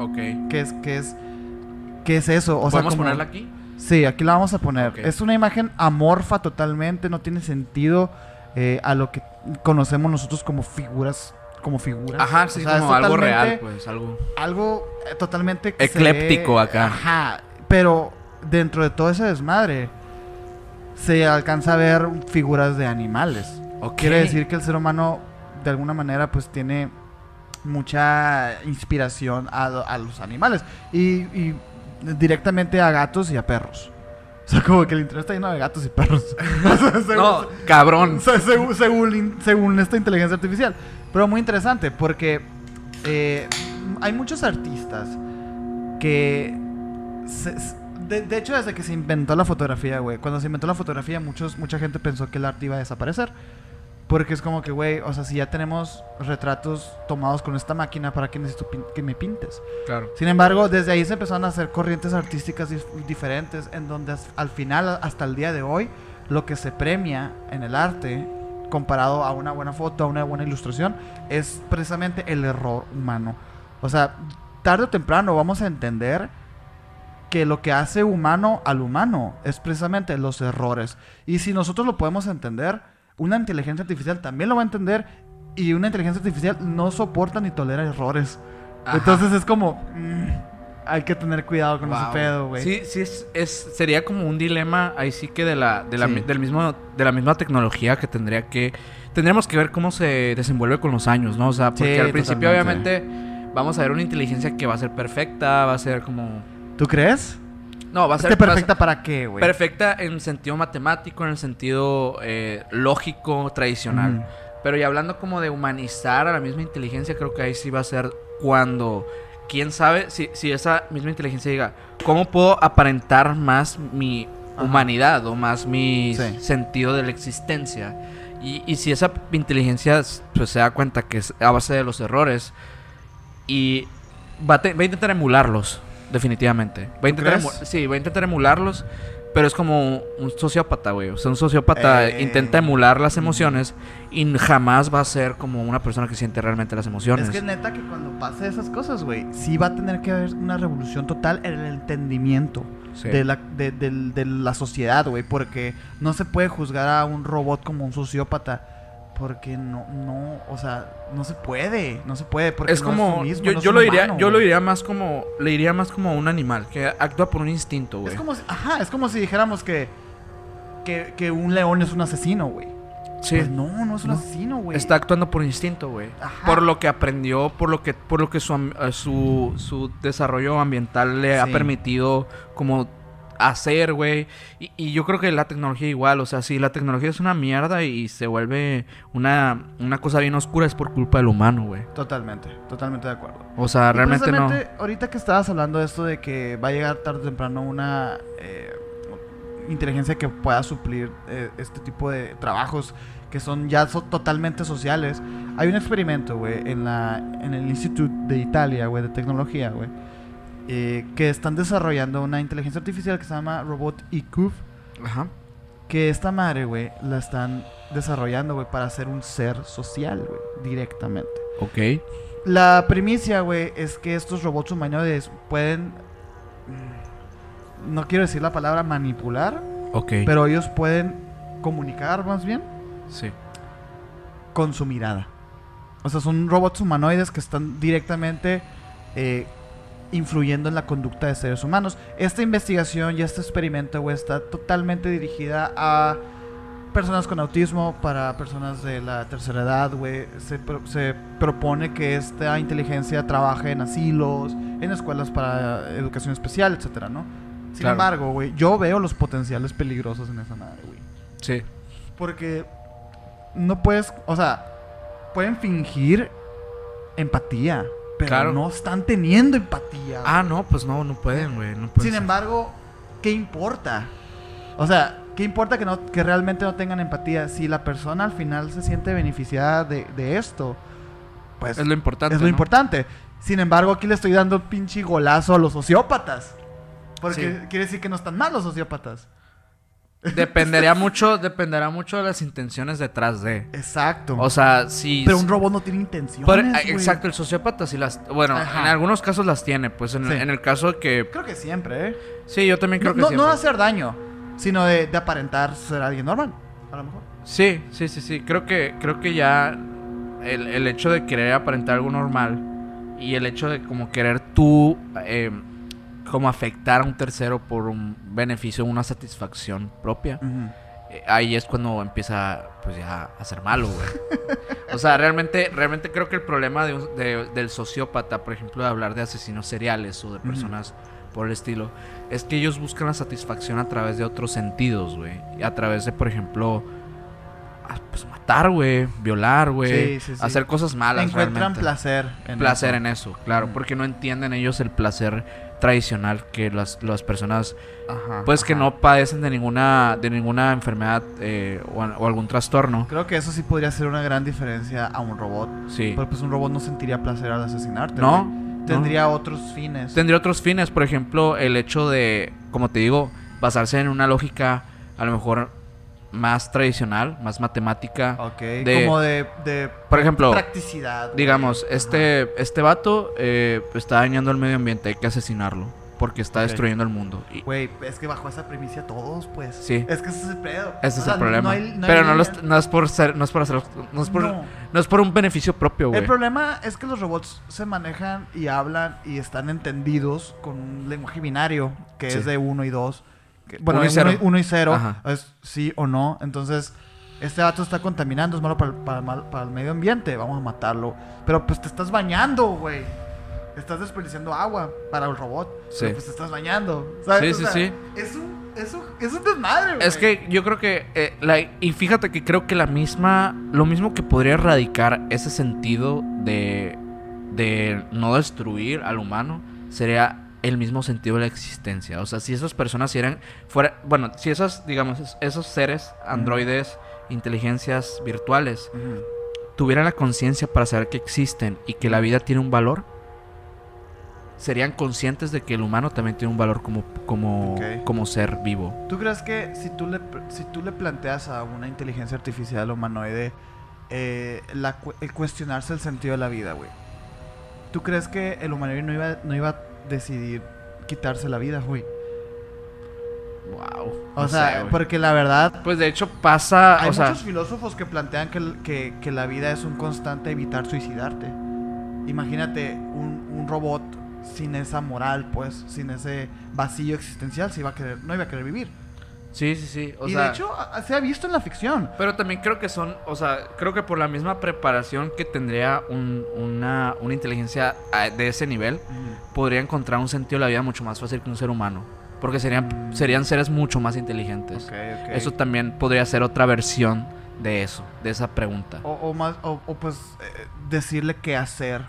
Ok. ¿Qué es, qué es, qué es eso? O sea, ¿Podemos como- ponerla aquí? Sí, aquí la vamos a poner. Es una imagen amorfa totalmente, no tiene sentido eh, a lo que conocemos nosotros como figuras. Como figuras. Ajá, sí, O sea, es como algo real, pues, algo... Algo eh, totalmente... Ecléptico ve- acá. Ajá, pero dentro de todo ese desmadre se alcanza a ver figuras de animales. Ok. Quiere decir que el ser humano, de alguna manera, pues tiene mucha inspiración a, a los animales. Y, y directamente a gatos y a perros. O sea, como que el internet está lleno de gatos y perros. [LAUGHS] O sea, según- No, cabrón. o sea, según, según, según esta inteligencia artificial. Pero muy interesante porque eh, hay muchos artistas que... se- se- de, de hecho, desde que se inventó la fotografía, güey. Cuando se inventó la fotografía, muchos, mucha gente pensó que el arte iba a desaparecer. Porque es como que, güey, o sea, si ya tenemos retratos tomados con esta máquina, ¿para qué necesito que me pintes? Claro. Sin embargo, desde ahí se empezaron a hacer corrientes artísticas dif- diferentes, en donde al final, hasta el día de hoy, lo que se premia en el arte, comparado a una buena foto, a una buena ilustración, es precisamente el error humano. O sea, tarde o temprano vamos a entender que lo que hace humano al humano es precisamente los errores. Y si nosotros lo podemos entender, una inteligencia artificial también lo va a entender y una inteligencia artificial no soporta ni tolera errores. Ajá. Entonces es como. mm, hay que tener cuidado con ese Wow. pedo, güey. Sí, sí, es, es- sería como un dilema ahí sí que de la, de la, Sí. del mismo, de la misma tecnología que tendría que... Tendríamos que ver cómo se desenvuelve con los años, ¿no? O sea, porque Sí, al principio totalmente. obviamente vamos a ver una inteligencia que va a ser perfecta, va a ser como... ¿Tú crees? No, va a ser... ¿Este va a ser- perfecta para qué, güey? perfecta en sentido matemático, en el sentido eh, lógico, tradicional. Pero y hablando como de humanizar a la misma inteligencia, creo que ahí sí va a ser cuando, quién sabe, si, si esa misma inteligencia diga, ¿cómo puedo aparentar más mi Ajá. humanidad o más mi Sí. sentido de la existencia? Y, y si esa inteligencia pues, se da cuenta que es a base de los errores y va a, te- va a intentar emularlos, definitivamente. Va a intentar sí, va a intentar emularlos, pero es como un sociópata, güey. O sea, un sociópata Eh. intenta emular las emociones y jamás va a ser como una persona que siente realmente las emociones. Es que neta que cuando pase esas cosas, güey, sí va a tener que haber una revolución total en el entendimiento Sí. de, la, de, de la sociedad, güey. Porque no se puede juzgar a un robot como un sociópata. Porque no, no, o sea, no se puede, no se puede. Porque es no como mismo, yo, no yo lo diría yo lo diría más como le diría más como un animal que actúa por un instinto güey Es como si, ajá, es como si dijéramos que, que, que un león es un asesino, güey. sí Pues no, no es un No. asesino, güey. está actuando por instinto güey por lo que aprendió por lo que por lo que su eh, su, su desarrollo ambiental le ha permitido como hacer güey y, y yo creo que la tecnología igual o sea si la tecnología es una mierda y se vuelve una una cosa bien oscura es por culpa del humano güey Totalmente, totalmente de acuerdo. o sea Y realmente no Ahorita que estabas hablando de esto de que va a llegar tarde o temprano una eh, inteligencia que pueda suplir eh, este tipo de trabajos que son ya so- totalmente sociales. Hay un experimento, güey, en, la, en el Instituto de Italia, güey, de tecnología, güey, eh, que están desarrollando una inteligencia artificial que se llama Robot IQ. ajá Que esta madre, güey, la están desarrollando, güey, para ser un ser social, güey, directamente. Ok. La primicia, güey, es que estos robots humanoides pueden. mm, No quiero decir la palabra manipular, Ok. pero ellos pueden comunicar más bien sí. con su mirada. O sea, son robots humanoides que están directamente eh, influyendo en la conducta de seres humanos. Esta investigación y este experimento, güey, está totalmente dirigida a personas con autismo, para personas de la tercera edad, güey. Se, pro- se propone que esta inteligencia trabaje en asilos, en escuelas para educación especial, etcétera, ¿no? Sin Claro. embargo, güey, yo veo los potenciales peligrosos en esa madre, güey. Sí. Porque no puedes, o sea, pueden fingir empatía, pero Claro. no están teniendo empatía. Ah, no, pues no, no pueden, güey. No pueden Sin ser. embargo, ¿qué importa? O sea, ¿qué importa que, no, que realmente no tengan empatía? Si la persona al final se siente beneficiada de, de esto, pues es lo importante. es lo ¿no? importante. Sin embargo, aquí le estoy dando pinche golazo a los sociópatas. Porque Sí. quiere decir que no están mal los sociópatas. Dependería mucho, dependerá mucho de las intenciones detrás de. Exacto. O sea, si. Pero un robot no tiene intenciones. Güey. exacto, el sociópata sí las. Bueno, Ajá. en algunos casos las tiene. Pues en, Sí. en el caso que. Creo que siempre, ¿eh? Sí, yo también creo no, que no, siempre. no de hacer daño, sino de, de aparentar ser alguien normal. A lo mejor. Sí, sí, sí, sí. Creo que, creo que ya el, el hecho de querer aparentar algo normal y el hecho de como querer tú eh, como afectar a un tercero por un beneficio, una satisfacción propia, eh, ahí es cuando empieza pues ya a ser malo, güey. o sea, realmente, realmente creo que el problema de un- de- del sociópata, por ejemplo, de hablar de asesinos seriales o de personas por el estilo, es que ellos buscan la satisfacción a través de otros sentidos, güey. A través de, por ejemplo, ah, pues matar, güey, violar, güey, Sí, sí, sí. hacer cosas malas. Encuentran realmente. placer en placer eso. en eso, claro, porque no entienden ellos el placer tradicional que las, las personas Ajá, pues que no padecen de ninguna de ninguna enfermedad eh, o, o algún trastorno. Creo que eso sí podría ser una gran diferencia a un robot. Sí. Porque pues un robot no sentiría placer al asesinarte. No. Tendría otros fines. Tendría otros fines, por ejemplo, el hecho de, como te digo, basarse en una lógica a lo mejor más tradicional, más matemática. Ok, de- como de, de Por ejemplo, practicidad. güey. digamos, este, este vato eh, está dañando el medio ambiente, hay que asesinarlo, porque está destruyendo el mundo. Y- Güey, es que bajo esa primicia todos, pues. Sí. Es que ese es el pedo. ese O es sea, el problema. hay- Pero no, es por ser, no es por hacer, no es por, No. no es por un beneficio propio, güey. El problema es que los robots se manejan y hablan y están entendidos con un lenguaje binario que Sí. es de 1 y 2. Bueno, Uno y 1 cero. y, uno y 0 Ajá. es sí o no. Entonces, este dato está contaminando, es malo para, el- para para el medio ambiente, vamos a matarlo. Pero pues te estás bañando, güey. Estás desperdiciando agua para el robot. Sí. Pero, pues te estás bañando. ¿sabes? Sí, O sí, sí. Es un, es un, es un desmadre, güey. Es que yo creo que eh, la- y fíjate que creo que la misma lo mismo que podría erradicar ese sentido de de no destruir al humano sería el mismo sentido de la existencia. O sea, si esas personas eran fuera, bueno, si esos digamos es- esos seres androides, inteligencias virtuales tuvieran la conciencia para saber que existen y que la vida tiene un valor, serían conscientes de que el humano también tiene un valor como como como ser vivo. ¿Tú crees que si tú le, si tú le planteas a una inteligencia artificial humanoide eh, la el cuestionarse el sentido de la vida, güey? ¿Tú crees que el humanoide no iba, no iba a decidir quitarse la vida, güey? Wow. O sea, porque la verdad, Pues de hecho pasa, hay o sea, muchos filósofos que plantean que, que, que la vida es un constante evitar suicidarte. Imagínate un, un robot sin esa moral, pues, sin ese vacío existencial, se iba a querer, no iba a querer vivir. Sí, sí, sí, o y sea, de hecho, se ha visto en la ficción. pero también creo que son, o sea, creo que por la misma preparación que tendría un- una, una inteligencia ah, de ese nivel, podría encontrar un sentido de la vida mucho más fácil que un ser humano, porque serían, Mm. serían seres mucho más inteligentes. Eso también podría ser otra versión de eso, de esa pregunta. O, o más, o, o, pues eh, decirle qué hacer.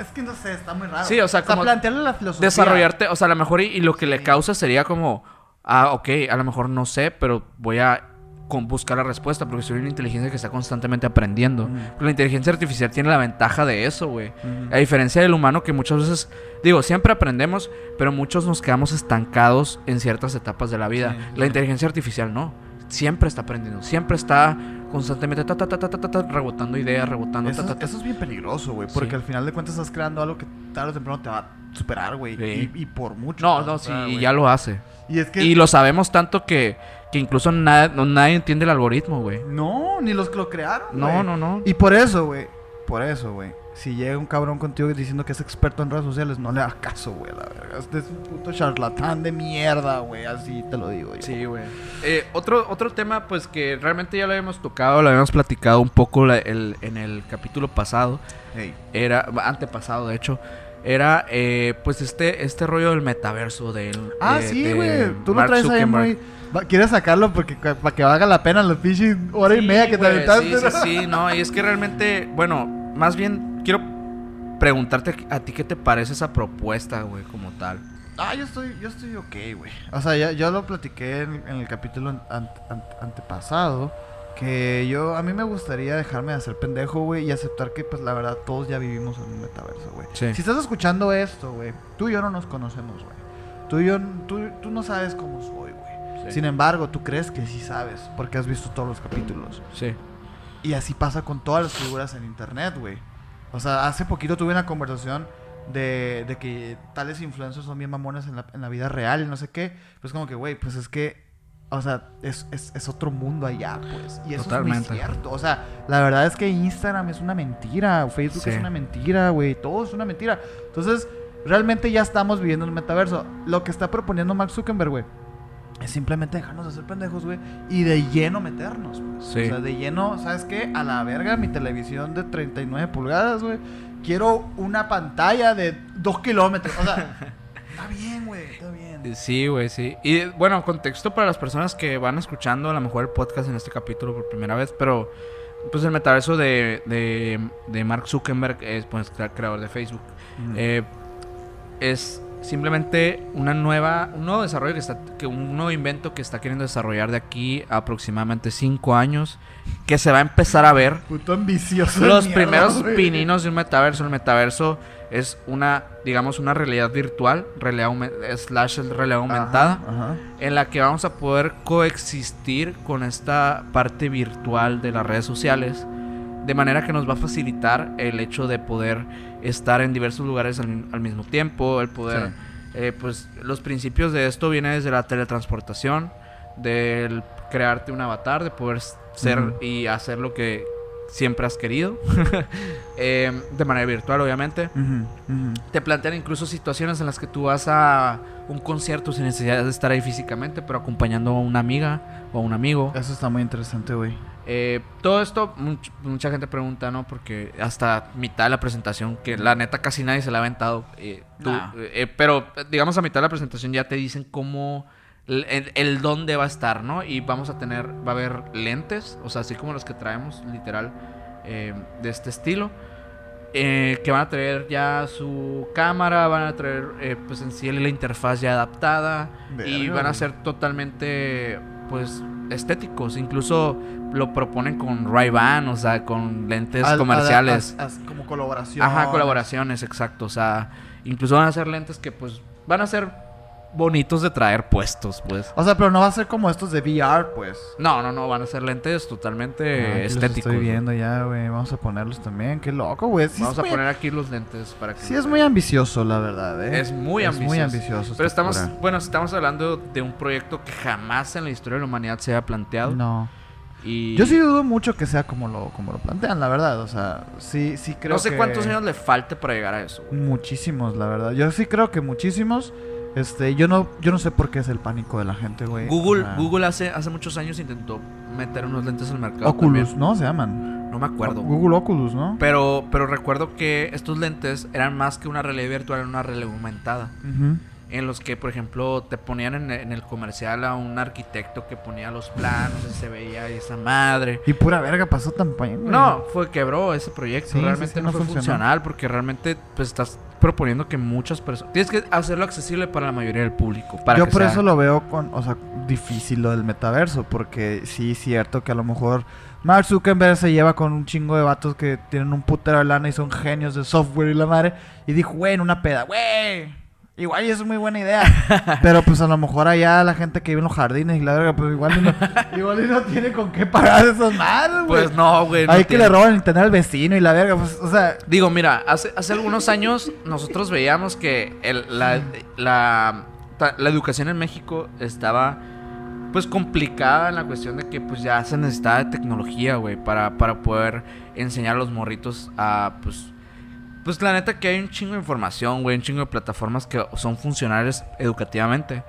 Es que no sé, está muy raro. Sí, o sea, como plantearle la filosofía. Desarrollarte, o sea, a lo mejor y, y lo que le causa sería como, ah, ok, a lo mejor no sé, pero voy a con buscar la respuesta porque soy una inteligencia que está constantemente aprendiendo. Porque la inteligencia artificial tiene la ventaja de eso, güey. A diferencia del humano que muchas veces, digo, siempre aprendemos, pero muchos nos quedamos estancados en ciertas etapas de la vida. Sí, la sí. inteligencia artificial no. Siempre está aprendiendo, siempre está constantemente ta, ta, ta, ta, ta, ta, ta, rebotando ideas, rebotando. Eso, ta, es- eso bien peligroso, güey. Porque Sí. al final de cuentas estás creando algo que tarde o temprano te va a superar, güey. Y, y por mucho. No, no, sí, superar, y ya lo hace. Y es que. Y lo sabemos tanto que, que incluso nada- no, nadie entiende el algoritmo, güey. No, ni los que lo crearon. No, no, no. Y por eso, güey. Por eso, güey. Si llega un cabrón contigo diciendo que es experto en redes sociales, no le hagas caso, güey, la verga. Este es un puto charlatán de mierda, güey. Así te lo digo yo. Sí, güey. Eh, otro, otro tema, pues que realmente ya lo habíamos tocado, lo habíamos platicado un poco la- el- en el capítulo pasado, Ey. era, antepasado de hecho, era eh, pues este, este rollo del metaverso del... Ah, de- sí, güey. Tú lo Mark traes ahí muy. ¿Quieres sacarlo porque para que valga la pena los pinches hora y media que te güey, aventaste? Sí, sí, sí, no, y es que realmente, bueno, más bien quiero preguntarte a ti qué te parece esa propuesta, güey, como tal. Ah, yo estoy, yo estoy ok, güey. O sea, ya, yo lo platiqué en, en el capítulo an- an- antepasado. Que yo, a mí me gustaría dejarme de hacer pendejo, güey, y aceptar que, pues, la verdad, todos ya vivimos en un metaverso, güey. Sí. Si estás escuchando esto, güey, tú y yo no nos conocemos, güey. Tú y yo, tú, tú no sabes cómo soy, güey. Sí. Sin embargo, tú crees que sí sabes, porque has visto todos los capítulos. Sí. Y así pasa con todas las figuras en internet, güey. O sea, hace poquito tuve una conversación de, de que tales influencers son bien mamones en la, en la vida real y no sé qué. Pues como que, güey, pues es que, o sea, es, es, es otro mundo allá, pues. Y eso Totalmente. es muy cierto. O sea, la verdad es que Instagram es una mentira, Facebook Sí. es una mentira, güey. Todo es una mentira. Entonces, realmente ya estamos viviendo el metaverso. Lo que está proponiendo Mark Zuckerberg, güey. Es simplemente dejarnos de ser pendejos, güey. Y de lleno meternos, pues. Sí. O sea, de lleno, ¿sabes qué? A la verga mi televisión de 39 pulgadas, güey. Quiero una pantalla de 2 kilómetros. O sea, [LAUGHS] está bien, güey, está bien. Sí, güey, sí. Y bueno, contexto para las personas que van escuchando a lo mejor el podcast en este capítulo por primera vez, pero pues el metaverso de, de, de Mark Zuckerberg es pues cre- creador de Facebook. Ujú. Eh, es simplemente una nueva, un nuevo desarrollo que está, que un nuevo invento que está queriendo desarrollar de aquí a aproximadamente 5 años, que se va a empezar a ver Puto ambicioso. los primeros güey. pininos de un metaverso. El metaverso es una, digamos, una realidad virtual, realidad slash realidad aumentada, Ajá, ajá. en la que vamos a poder coexistir con esta parte virtual de las redes sociales, de manera que nos va a facilitar el hecho de poder estar en diversos lugares al, al mismo tiempo, el poder, eh, pues, los principios de esto vienen desde la teletransportación, del crearte un avatar, de poder ser Ujú. y hacer lo que siempre has querido, [LAUGHS] Eh, de manera virtual, obviamente. Te plantean incluso situaciones en las que tú vas a un concierto sin necesidad de estar ahí físicamente, pero acompañando a una amiga o a un amigo. Eso está muy interesante, güey. Eh, todo esto, much- mucha gente pregunta, ¿no? Porque hasta mitad de la presentación, que la neta casi nadie se la ha aventado. eh, tú, eh, pero digamos a mitad de la presentación ya te dicen cómo, el, el- dónde va a estar, ¿no? Y vamos a tener, va a haber lentes, o sea, así como los que traemos, literal, eh, de este estilo. eh, que van a traer ya su cámara, van a traer eh, pues en sí la interfaz ya adaptada y van a ser totalmente pues estéticos, incluso lo proponen con Ray-Ban, o sea, con lentes Al- comerciales. al- como colaboración. Ajá, colaboraciones, exacto, o sea, incluso van a ser lentes que pues van a ser bonitos de traer puestos, pues. O sea, pero no va a ser como estos de VR, pues. No, no, no, van a ser lentes totalmente Ah, aquí los estéticos. Estoy viendo ya, güey. Vamos a ponerlos también. Qué loco, güey. Sí, Vamos a muy- poner aquí los lentes para que Sí, es vean. muy ambicioso, la verdad, ¿eh? Es muy Es ambicioso. muy ambicioso. Pero esta estamos, bueno, estamos hablando de un proyecto que jamás en la historia de la humanidad se haya planteado. No. Y Yo sí dudo mucho que sea como lo, como lo plantean, la verdad. O sea, sí, sí creo no sé que- cuántos años le falte para llegar a eso. güey. Muchísimos, la verdad. Yo sí creo que muchísimos. Este, yo no, yo no sé por qué es el pánico de la gente, güey. Google, O sea, Google hace, hace muchos años intentó meter unos lentes al mercado. Oculus, también. ¿no? Se llaman. No me acuerdo. Google Oculus, ¿no? Pero, pero recuerdo que estos lentes eran más que una realidad virtual, eran una realidad aumentada. En los que, por ejemplo, te ponían en, en el comercial a un arquitecto que ponía los planos y se veía esa madre. Y pura verga pasó tan. No, fue quebró ese proyecto. Sí, realmente sí, no, no fue funcional porque realmente pues estás proponiendo que muchas personas tienes que hacerlo accesible para la mayoría del público. Para Yo que por sea- eso lo veo con, o sea, difícil lo del metaverso, porque sí es cierto que a lo mejor Mark Zuckerberg se lleva con un chingo de vatos que tienen un putero de lana y son genios de software y la madre, y dijo, güey, en una peda, güey, igual y es muy buena idea, [LAUGHS] pero pues a lo mejor allá la gente que vive en los jardines y la verga, pues igual y no, [LAUGHS] igual y no tiene con qué pagar esas madres, güey. Pues no, güey. no Ahí que tiene- le roban el internet al vecino y la verga, pues, o sea, Digo, mira, hace, hace algunos años nosotros veíamos que el- la, la, la educación en México estaba pues complicada en la cuestión de que pues ya se necesitaba de tecnología, güey, para, para poder enseñar a los morritos a pues... Pues la neta que hay un chingo de información, güey, un chingo de plataformas que son funcionales educativamente.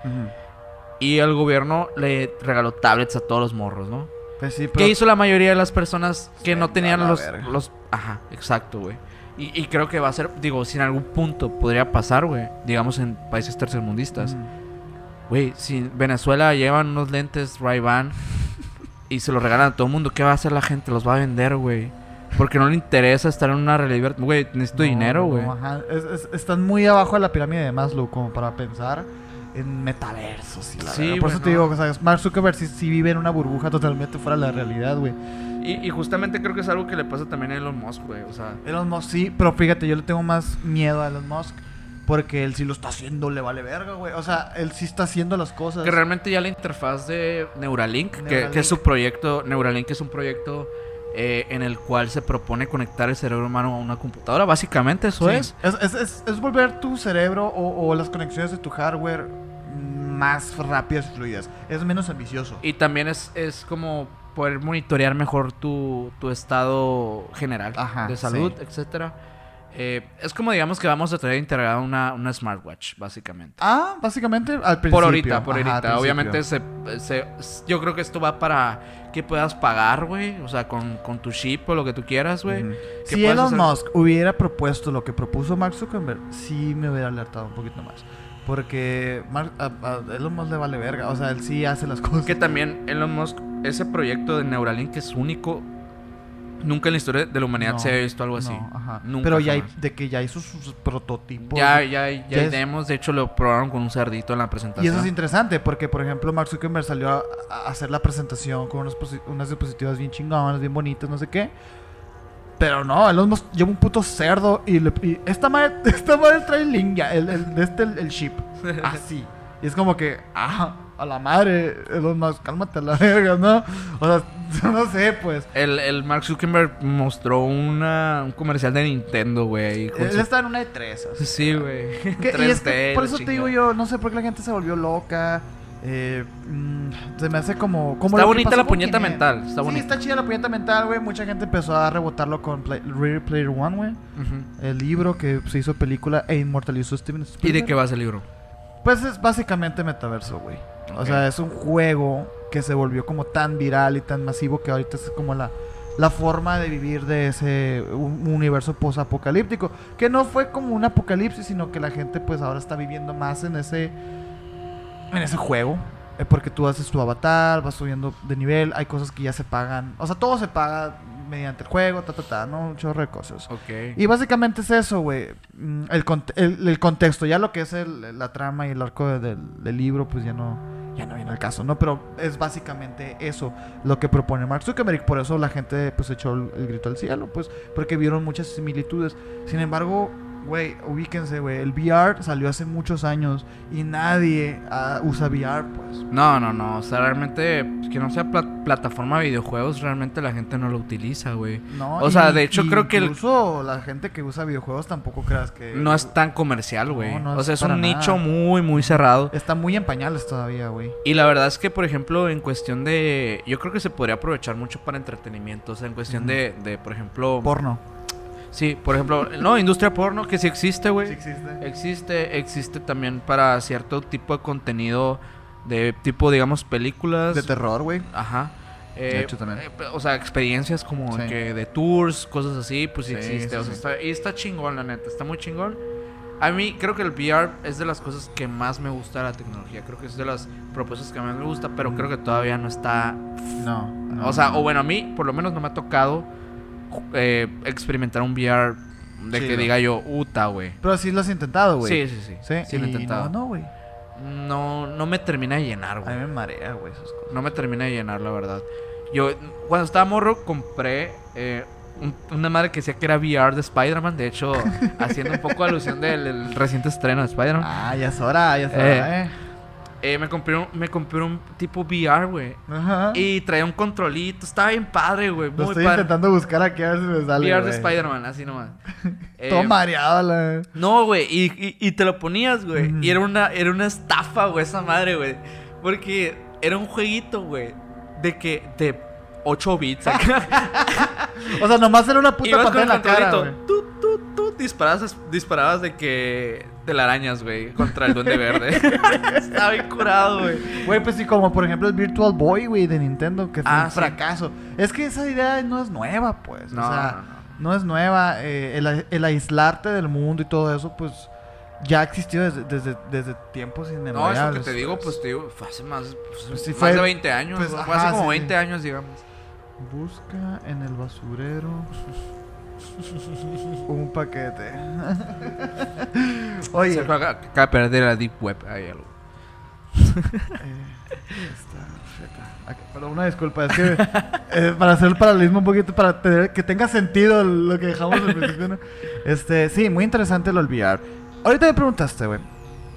Y el gobierno le regaló tablets a todos los morros, ¿no? pues sí, ¿Qué pero hizo la mayoría de las personas que no tenían los, verga. los... Ajá, exacto, güey. Y, y creo que va a ser, digo, si en algún punto podría pasar, güey, digamos en países tercermundistas. Güey, si Venezuela llevan unos lentes Ray-Ban y se los regalan a todo el mundo, ¿qué va a hacer la gente? Los va a vender, güey. Porque no le interesa estar en una realidad. Güey, necesito No, dinero, no, güey. Es- es- están muy abajo de la pirámide de Maslow como para pensar en metaversos y la Sí. Por eso te no. digo, o sea, Mark Zuckerberg sí, sí vive en una burbuja totalmente fuera de la realidad, güey. Y, y justamente creo que es algo que le pasa también a Elon Musk, güey. O sea, Elon Musk sí, pero fíjate, yo le tengo más miedo a Elon Musk Porque él sí lo está haciendo, le vale verga, güey. O sea, él sí está haciendo las cosas. Que realmente ya la interfaz de Neuralink, que- Que, es su proyecto, Neuralink es un proyecto eh, en el cual se propone conectar el cerebro humano a una computadora. Básicamente eso Sí. es. Es, es, es- es volver tu cerebro o, o las conexiones de tu hardware más rápidas y fluidas. Es menos ambicioso. Y también es, es como poder monitorear mejor tu, tu estado general Ajá, de salud, sí. etcétera. Eh, es como digamos que vamos a traer integrada una, una smartwatch, básicamente. Ah, básicamente al principio. Por ahorita, por Ajá, ahorita. Obviamente se, se- yo creo que esto va para que puedas pagar, güey. O sea, con, con tu chip o lo que tú quieras, güey. Si Elon hacer- Musk hubiera propuesto lo que propuso Mark Zuckerberg, sí me hubiera alertado un poquito más. Porque Mark- a, a Elon Musk le vale verga. O sea, él sí hace las [LAUGHS] cosas. Que también Elon Musk, ese proyecto de Neuralink es único. Nunca en la historia de la humanidad No, se ha visto algo así. no, ajá. Nunca Pero ya hay- de que ya hizo sus, sus prototipos. Ya, ya, ya, ya hay demos. De hecho, lo probaron con un cerdito en la presentación. Y eso es interesante porque, por ejemplo, Mark Zuckerberg salió a, a hacer la presentación con unos unas diapositivas bien chingonas, bien bonitas, no sé qué. Pero no, Elon Musk lleva un puto cerdo y, le- y esta madre, [LAUGHS] esta madre trae ya, el, el, este, el, el chip. [LAUGHS] Así. Y es como que, ah, a la madre, Elon Musk, cálmate a la verga, ¿no? O sea, [LAUGHS] no sé, pues. El, el Mark Zuckerberg mostró una, un comercial de Nintendo, güey. Él su- está en una de tres. así. Sí, güey. [LAUGHS] Y es 3D, que por eso te digo yo, no sé por qué la gente se volvió loca. eh, mm, se me hace como. como Está bonita la puñeta mental, está sí, bonita. está chida la puñeta mental, güey. Mucha gente empezó a rebotarlo con Play- Ready Player One, güey. El libro que se hizo película e inmortalizó Steven ¿Y Spielberg. de qué va ese libro? Pues es básicamente metaverso, güey. O sea, es un juego que se volvió como tan viral y tan masivo que ahorita es como la, la forma de vivir de ese un- universo posapocalíptico. Que no fue como un apocalipsis, sino que la gente pues ahora está viviendo más en ese, en ese juego. Eh, porque tú haces tu avatar, vas subiendo de nivel, hay cosas que ya se pagan. O sea, todo se paga mediante el juego, ta, ta, ta, ¿no? Un chorro de cosas. Ok. Y básicamente es eso, güey. Mm, El, el, el contexto, ya lo que es el- la trama y el arco de- del, del libro, pues ya no, ya no viene al caso, ¿no? Pero es básicamente eso lo que propone Mark Zuckerberg. Por eso la gente, pues, echó el, grito al cielo, pues, porque vieron muchas similitudes. Sin embargo, güey, ubíquense, güey. El VR salió hace muchos años y nadie ah, usa VR, pues. No, no, no. O sea, realmente, pues, que no sea pla- plataforma de videojuegos, realmente la gente no lo utiliza, güey. No, O sea, y- de hecho, creo que el- Incluso la gente que usa videojuegos tampoco creas que. No es tan comercial, güey. No, no o sea, es un nicho muy, muy cerrado. Está muy en pañales todavía, güey. Y la verdad es que, por ejemplo, en cuestión de... Yo creo que se podría aprovechar mucho para entretenimiento. O sea, en cuestión de, de, por ejemplo... Porno. Sí, por ejemplo... No, industria porno, que sí existe, güey. existe. Existe, existe también para cierto tipo de contenido de tipo, digamos, películas. De terror, güey. Ajá. Eh, hecho, también. eh, o sea, experiencias como Sí. que de tours, cosas así, pues sí, Sí, existe. sí, o sea, sí. está, y está chingón, la neta, está muy chingón. A mí creo que el VR es de las cosas que más me gusta de la tecnología. Creo que es de las propuestas que más me gusta, pero creo que todavía no está... No. o sea, o bueno, a mí por lo menos no me ha tocado eh, experimentar un VR de que diga yo, uta, güey. Pero sí lo has intentado, güey. Sí, sí, sí. Sí, Sí, lo he y intentado. No, no, güey. No, no me termina de llenar, A güey. mí me marea, güey, esas cosas. No me termina de llenar, la verdad. Yo, cuando estaba morro, compré eh, un- una madre que decía que era VR de Spider-Man. De hecho, [LAUGHS] haciendo un poco alusión del del reciente estreno de Spider-Man. Ah, ya es hora, ya es hora, eh. Eh, me, compré un, me compré un tipo VR, güey. Ajá. Y traía un controlito. Estaba bien padre, güey. Lo Muy estoy padre. intentando buscar aquí a ver si me sale. VR de. Spider-Man, así nomás. [LAUGHS] Eh, Todo mareado, la. No, güey, y, y- y te lo ponías, güey. Y era una, era una estafa, güey, esa madre, güey. Porque era un jueguito, güey, de que de 8 bits acá. [LAUGHS] [LAUGHS] O sea, nomás era una puta pantalla en la cara. Tú, tú, tú disparabas, disparabas de que. Telarañas, güey, contra el duende verde. [LAUGHS] Estaba bien curado, güey. Güey, pues sí, como por ejemplo el Virtual Boy, güey, de Nintendo, que fue Ah, un sí. fracaso. Es que esa idea no es nueva, pues. No, o sea, no, no es nueva. eh, el, el aislarte del mundo y todo eso, pues ya existió desde, desde, desde tiempos No, inmemoriales. eso que te digo, pues te digo, fue hace más, pues, Pues sí, más fue- de 20 años. pues, ¿no? ajá, fue hace como sí, 20 sí. años, digamos. Busca en el basurero [LAUGHS] un paquete. [LAUGHS] Oye, Se acaba de perder la Deep Web. Hay algo. Eh, Perdón, una disculpa, es que eh, para hacer el paralelismo un poquito, para tener, que tenga sentido lo que dejamos al principio, ¿no? [LAUGHS] Este, sí, muy interesante lo del VR. ahorita me preguntaste, güey,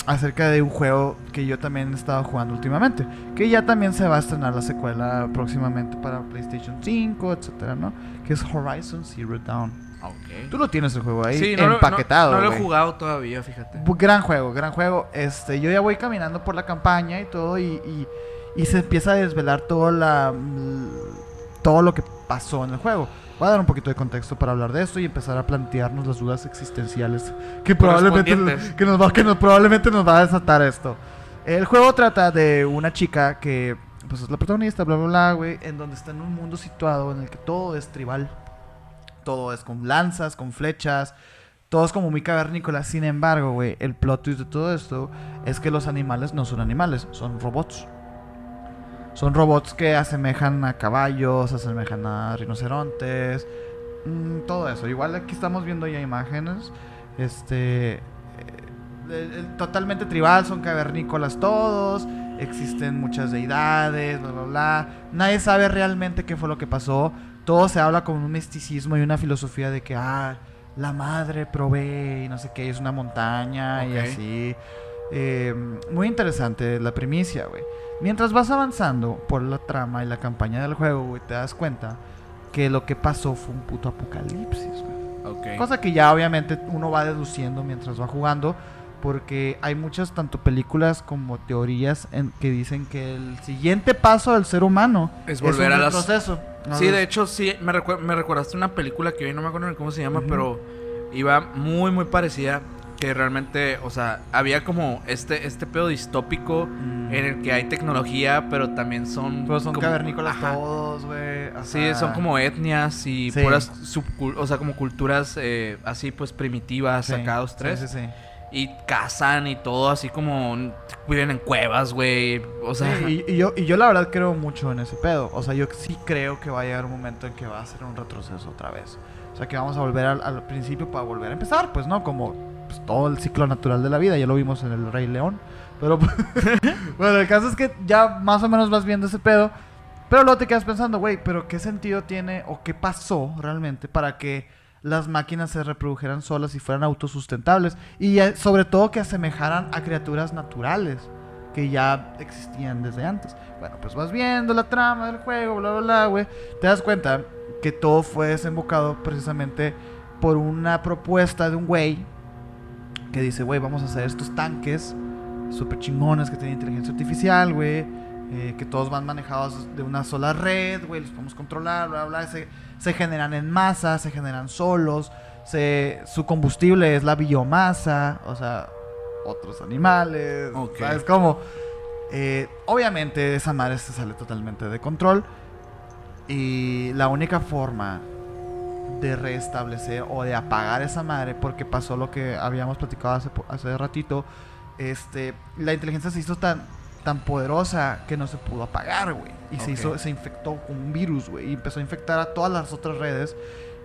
acerca de un juego que yo también he estado jugando últimamente, que ya también se va a estrenar la secuela próximamente para PlayStation 5, etcétera, ¿no? Que es Horizon Zero Dawn. Ok. Tú lo tienes el juego ahí Sí, no lo- empaquetado, No, no lo he jugado todavía, fíjate. Gran juego, gran juego. Este, yo ya voy caminando por la campaña y todo y, y, y se empieza a desvelar todo la mm, todo lo que pasó en el juego. Voy a dar un poquito de contexto para hablar de esto y empezar a plantearnos las dudas existenciales que probablemente que nos va que nos, probablemente nos va a desatar esto. El juego trata de una chica que pues es la protagonista, bla bla bla, güey, en donde está en un mundo situado en el que todo es tribal. Todo es con lanzas, con flechas, todo es como muy cavernícola. Sin embargo, güey, el plot twist de todo esto es que los animales no son animales, son robots. Son robots que asemejan a caballos, asemejan a rinocerontes, mm, todo eso. Igual aquí estamos viendo ya imágenes. Este. eh, totalmente tribal, son cavernícolas todos. Existen muchas deidades, bla, bla, bla. Nadie sabe realmente qué fue lo que pasó. Todo se habla con un misticismo y una filosofía de que, ah, la madre provee y no sé qué, es una montaña y así. Eh, muy interesante la primicia, güey. Mientras vas avanzando por la trama y la campaña del juego, güey, te das cuenta que lo que pasó fue un puto apocalipsis, güey. Ok. Cosa que ya obviamente uno va deduciendo mientras va jugando. Porque hay muchas tanto películas como teorías en que dicen que el siguiente paso del ser humano Es volver un a las- retroceso. Sí, de hecho, sí, me, recuer- me recordaste una película que hoy no me acuerdo ni cómo se llama, pero iba muy, muy parecida. Que realmente, o sea, había como este, este pedo distópico Mm. en el que hay tecnología, pero también son. Pero son como- cavernícolas Ajá. todos, güey. Sí, son como etnias y Sí. puras subcul- o sea, como culturas eh, así pues primitivas, sí, acá dos, sí, tres. Sí, sí, Y cazan y todo, así como viven en cuevas, güey. O sea, Sí, y, y yo, y yo la verdad creo mucho en ese pedo. O sea, yo sí creo que va a llegar un momento en que va a ser un retroceso otra vez. O sea, que vamos a volver al, al principio para volver a empezar, pues, ¿no? Como pues, todo el ciclo natural de la vida. Ya lo vimos en el Rey León. Pero, [LAUGHS] bueno, el caso es que ya más o menos vas viendo ese pedo. Pero luego te quedas pensando, güey, ¿pero qué sentido tiene o qué pasó realmente para que las máquinas se reprodujeran solas y fueran autosustentables? Y sobre todo que asemejaran a criaturas naturales que ya existían desde antes. Bueno, pues vas viendo la trama del juego, bla, bla, bla, güey. Te das cuenta que todo fue desembocado precisamente por una propuesta de un güey que dice, güey, vamos a hacer estos tanques súper chingones que tienen inteligencia artificial, güey. eh, que todos van manejados de una sola red, güey, los podemos controlar, bla, bla, bla. Se, se generan en masa, se generan solos. Se, su combustible es la biomasa, o sea, otros animales. Ok. ¿Sabes cómo? Eh, obviamente esa madre se sale totalmente de control. Y la única forma de restablecer o de apagar esa madre, porque pasó lo que habíamos platicado hace, hace ratito, este, la inteligencia se hizo tan, tan poderosa que no se pudo apagar, güey. Y se hizo, se infectó con un virus, güey. Y empezó a infectar a todas las otras redes.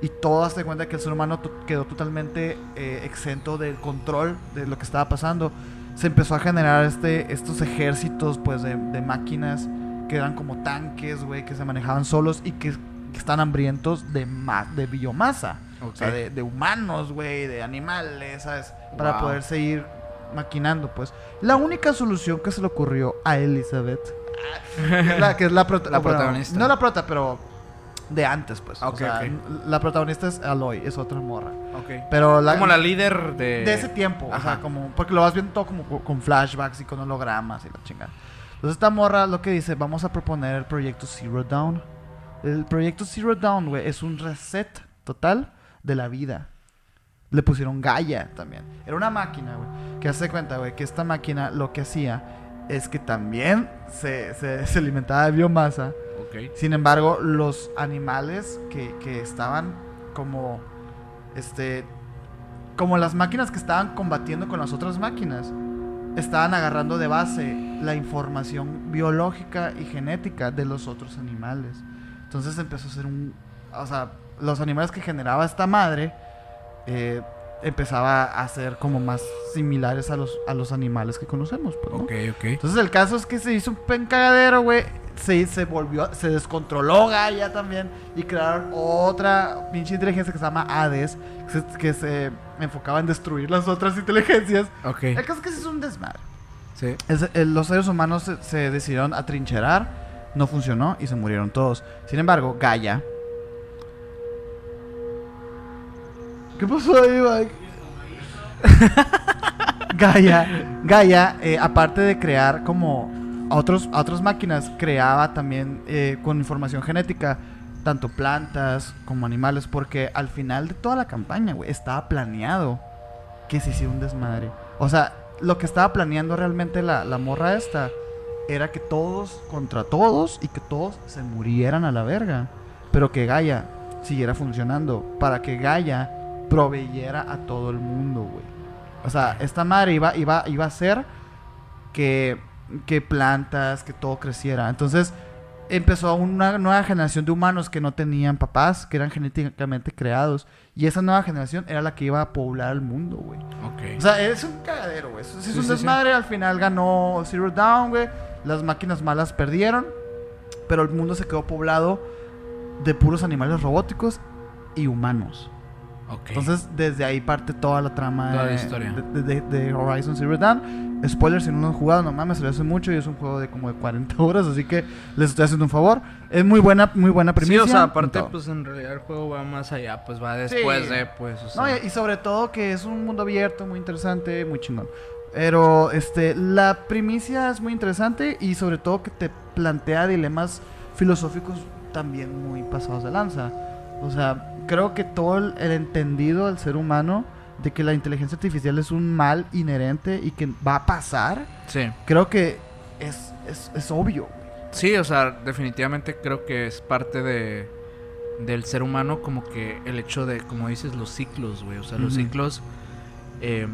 Y todas se cuenta que el ser humano quedó totalmente eh, exento del control de lo que estaba pasando. Se empezó a generar este, estos ejércitos, pues, de, de máquinas que eran como tanques, güey, que se manejaban solos y que, que están hambrientos de, ma- de biomasa. O sea, de, de humanos, güey, de animales, ¿sabes? Para Wow. poder seguir maquinando, pues. La única solución que se le ocurrió a Elizabeth, que es la, que es la, [LAUGHS] prota- La bueno, protagonista. No la prota, pero de antes, pues. Ah, O sea, ok. n- La protagonista es Aloy, es otra morra. ok. Pero la, Como la líder de... de ese tiempo, o sea, Ajá. como porque lo vas viendo todo como co- con flashbacks y con hologramas y la chingada. Entonces esta morra lo que dice, vamos a proponer el proyecto Zero Dawn. El proyecto Zero Dawn, güey, es un reset total de la vida. Le pusieron Gaia también. Era una máquina, güey, que hace cuenta, güey, que esta máquina lo que hacía es que también se, se, se alimentaba de biomasa. Ok. Sin embargo, los animales que, que estaban como. Este. Como las máquinas que estaban combatiendo con las otras máquinas. Estaban agarrando de base la información biológica y genética de los otros animales. Entonces empezó a ser un. O sea, los animales que generaba esta madre. eh, empezaba a ser como más similares a los, a los animales que conocemos. Pues, ¿no? Ok, ok. Entonces el caso es que se hizo un pencagadero, güey. se, se volvió, se descontroló Gaia también y crearon otra pinche inteligencia que se llama Hades, que se, que se enfocaba en destruir las otras inteligencias. Ok. El caso es que sí es un desmadre. Sí. El- los seres humanos se, se decidieron atrincherar, no funcionó y se murieron todos. Sin embargo, Gaia. ¿Qué pasó ahí, Mike? [LAUGHS] Gaia, Gaia, eh, aparte de crear como otros, otras máquinas, creaba también eh, con información genética tanto plantas como animales, porque al final de toda la campaña, güey, estaba planeado que se hiciera un desmadre. O sea, lo que estaba planeando realmente la morra esta era que todos contra todos y que todos se murieran a la verga. Pero que Gaia siguiera funcionando para que Gaia proveyera a todo el mundo, güey. O sea, esta madre iba, iba, iba a hacer que, que plantas, que todo creciera. Entonces empezó una nueva generación de humanos que no tenían papás, que eran genéticamente creados. Y esa nueva generación era la que iba a poblar el mundo, güey. Ok. O sea, es un cagadero, güey. Es, es Sí, un sí, desmadre. Al final ganó Zero Down, güey. Las máquinas malas perdieron. Pero el mundo se quedó poblado de puros animales robóticos y humanos. ok. Entonces, desde ahí parte toda la trama Toda la de, historia. de- de- de Horizon Zero Dawn. Spoiler, si no lo han jugado, no mames, se lo hace mucho y es un juego de como de 40 [LAUGHS] horas, así que les estoy haciendo un favor. Es muy buena, muy buena Sí, primicia. o sea, aparte, pues en realidad el juego va más allá, pues va después Sí. de, pues, o sea. No, y sobre todo que es un mundo abierto, muy interesante, muy chingón. Pero este, la primicia es muy interesante y sobre todo que te plantea dilemas filosóficos también muy pasados de lanza. O sea, creo que todo el, el entendido del ser humano de que la inteligencia artificial es un mal inherente y que va a pasar, Sí. creo que es, es, es obvio. Sí, o sea, definitivamente creo que es parte de del ser humano como que el hecho de, como dices, los ciclos, güey. O sea, los ciclos... eh,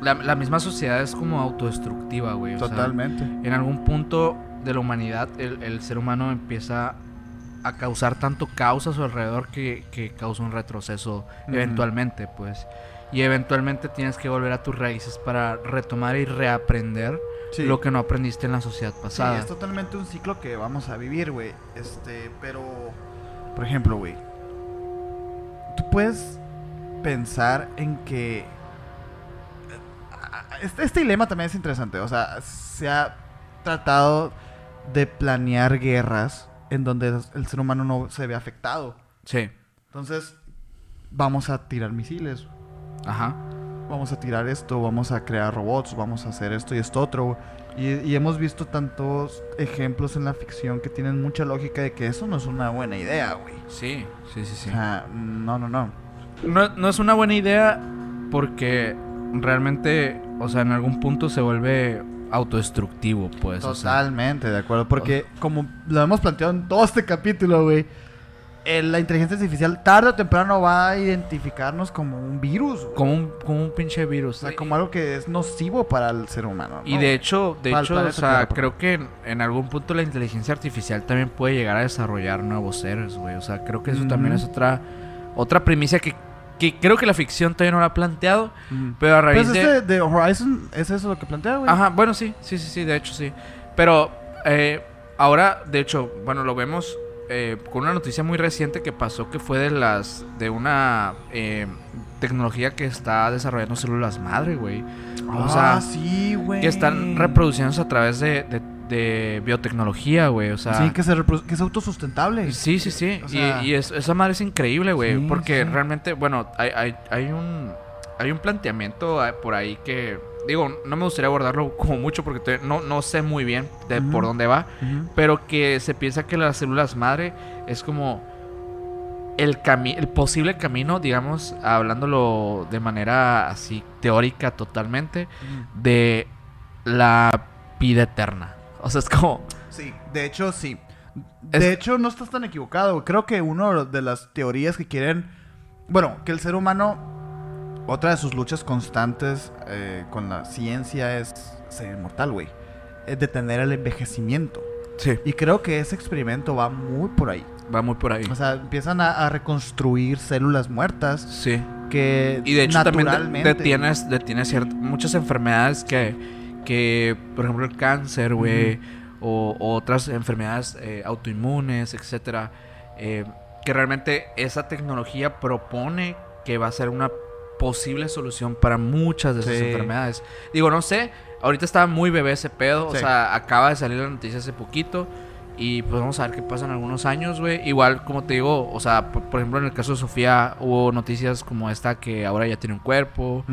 la, la misma sociedad es como autodestructiva, güey. o sea, Totalmente. en algún punto de la humanidad el, el ser humano empieza a causar tanto caos a su alrededor que, que causa un retroceso eventualmente, pues. Y eventualmente tienes que volver a tus raíces para retomar y reaprender Sí. lo que no aprendiste en la sociedad Sí, pasada. es totalmente un ciclo que vamos a vivir, güey. Este, pero, por ejemplo, güey, tú puedes pensar en que este, este dilema también es interesante. O sea, se ha tratado de planear guerras en donde el ser humano no se ve afectado. Sí, Entonces, vamos a tirar misiles, ajá. vamos a tirar esto, vamos a crear robots, vamos a hacer esto y esto otro. Y, y hemos visto tantos ejemplos en la ficción que tienen mucha lógica de que eso no es una buena idea, güey. Sí, sí, sí, sí. O sea, no, no, no. No, no es una buena idea porque realmente, o sea, en algún punto se vuelve autodestructivo, pues. o sea. Totalmente, de acuerdo. Porque como lo hemos planteado en todo este capítulo, güey, la inteligencia artificial tarde o temprano va a identificarnos como un virus. güey. como un, como un pinche virus. O sea, como algo que es nocivo para el ser humano. Y ¿no? de hecho, de hecho, o sea, creo que en, en algún punto la inteligencia artificial también puede llegar a desarrollar nuevos seres, güey. O sea, creo que eso también es otra otra primicia que, que creo que la ficción todavía no la ha planteado, Mm. pero a raíz Pues de... este de Horizon, ¿es eso lo que plantea, güey? Ajá, bueno, sí, sí, sí, sí, de hecho sí. Pero eh, ahora, de hecho, bueno, lo vemos eh, con una noticia muy reciente que pasó que fue de las de una eh, tecnología que está desarrollando células madre, güey. O sea, ah, sí, güey. que están reproduciéndose a través de, de- de biotecnología, güey. O sea, Sí, que, se que es autosustentable. sí, sí, sí. O Y- sea- y, es- esa madre es increíble, güey. Sí, porque sí. realmente, bueno, hay, hay, hay un hay un planteamiento eh, por ahí que digo, no me gustaría abordarlo como mucho porque no, no sé muy bien de por dónde va, pero que se piensa que las células madre es como el, cami el posible camino, digamos, hablándolo de manera así teórica totalmente, de la vida eterna. O sea, es como... Sí, de hecho, sí. Es- De hecho, no estás tan equivocado. Creo que una de las teorías que quieren. Bueno, que el ser humano. Otra de sus luchas constantes eh, con la ciencia es ser inmortal, güey. Es detener el envejecimiento. Sí. Y creo que ese experimento va muy por ahí. Va muy por ahí. O sea, empiezan a, a reconstruir células muertas Sí. que Y de hecho también detienes, detienes ciert- muchas enfermedades que, que, por ejemplo, el cáncer, güey, o, o otras enfermedades eh, autoinmunes, etcétera, eh, que realmente esa tecnología propone que va a ser una posible solución para muchas de esas Sí. enfermedades. Digo, no sé, ahorita está muy bebé ese pedo, o sea, acaba de salir la noticia hace poquito. Y pues vamos a ver qué pasa en algunos años, güey. Igual, como te digo, o sea, por, por ejemplo, en el caso de Sofía hubo noticias como esta que ahora ya tiene un cuerpo.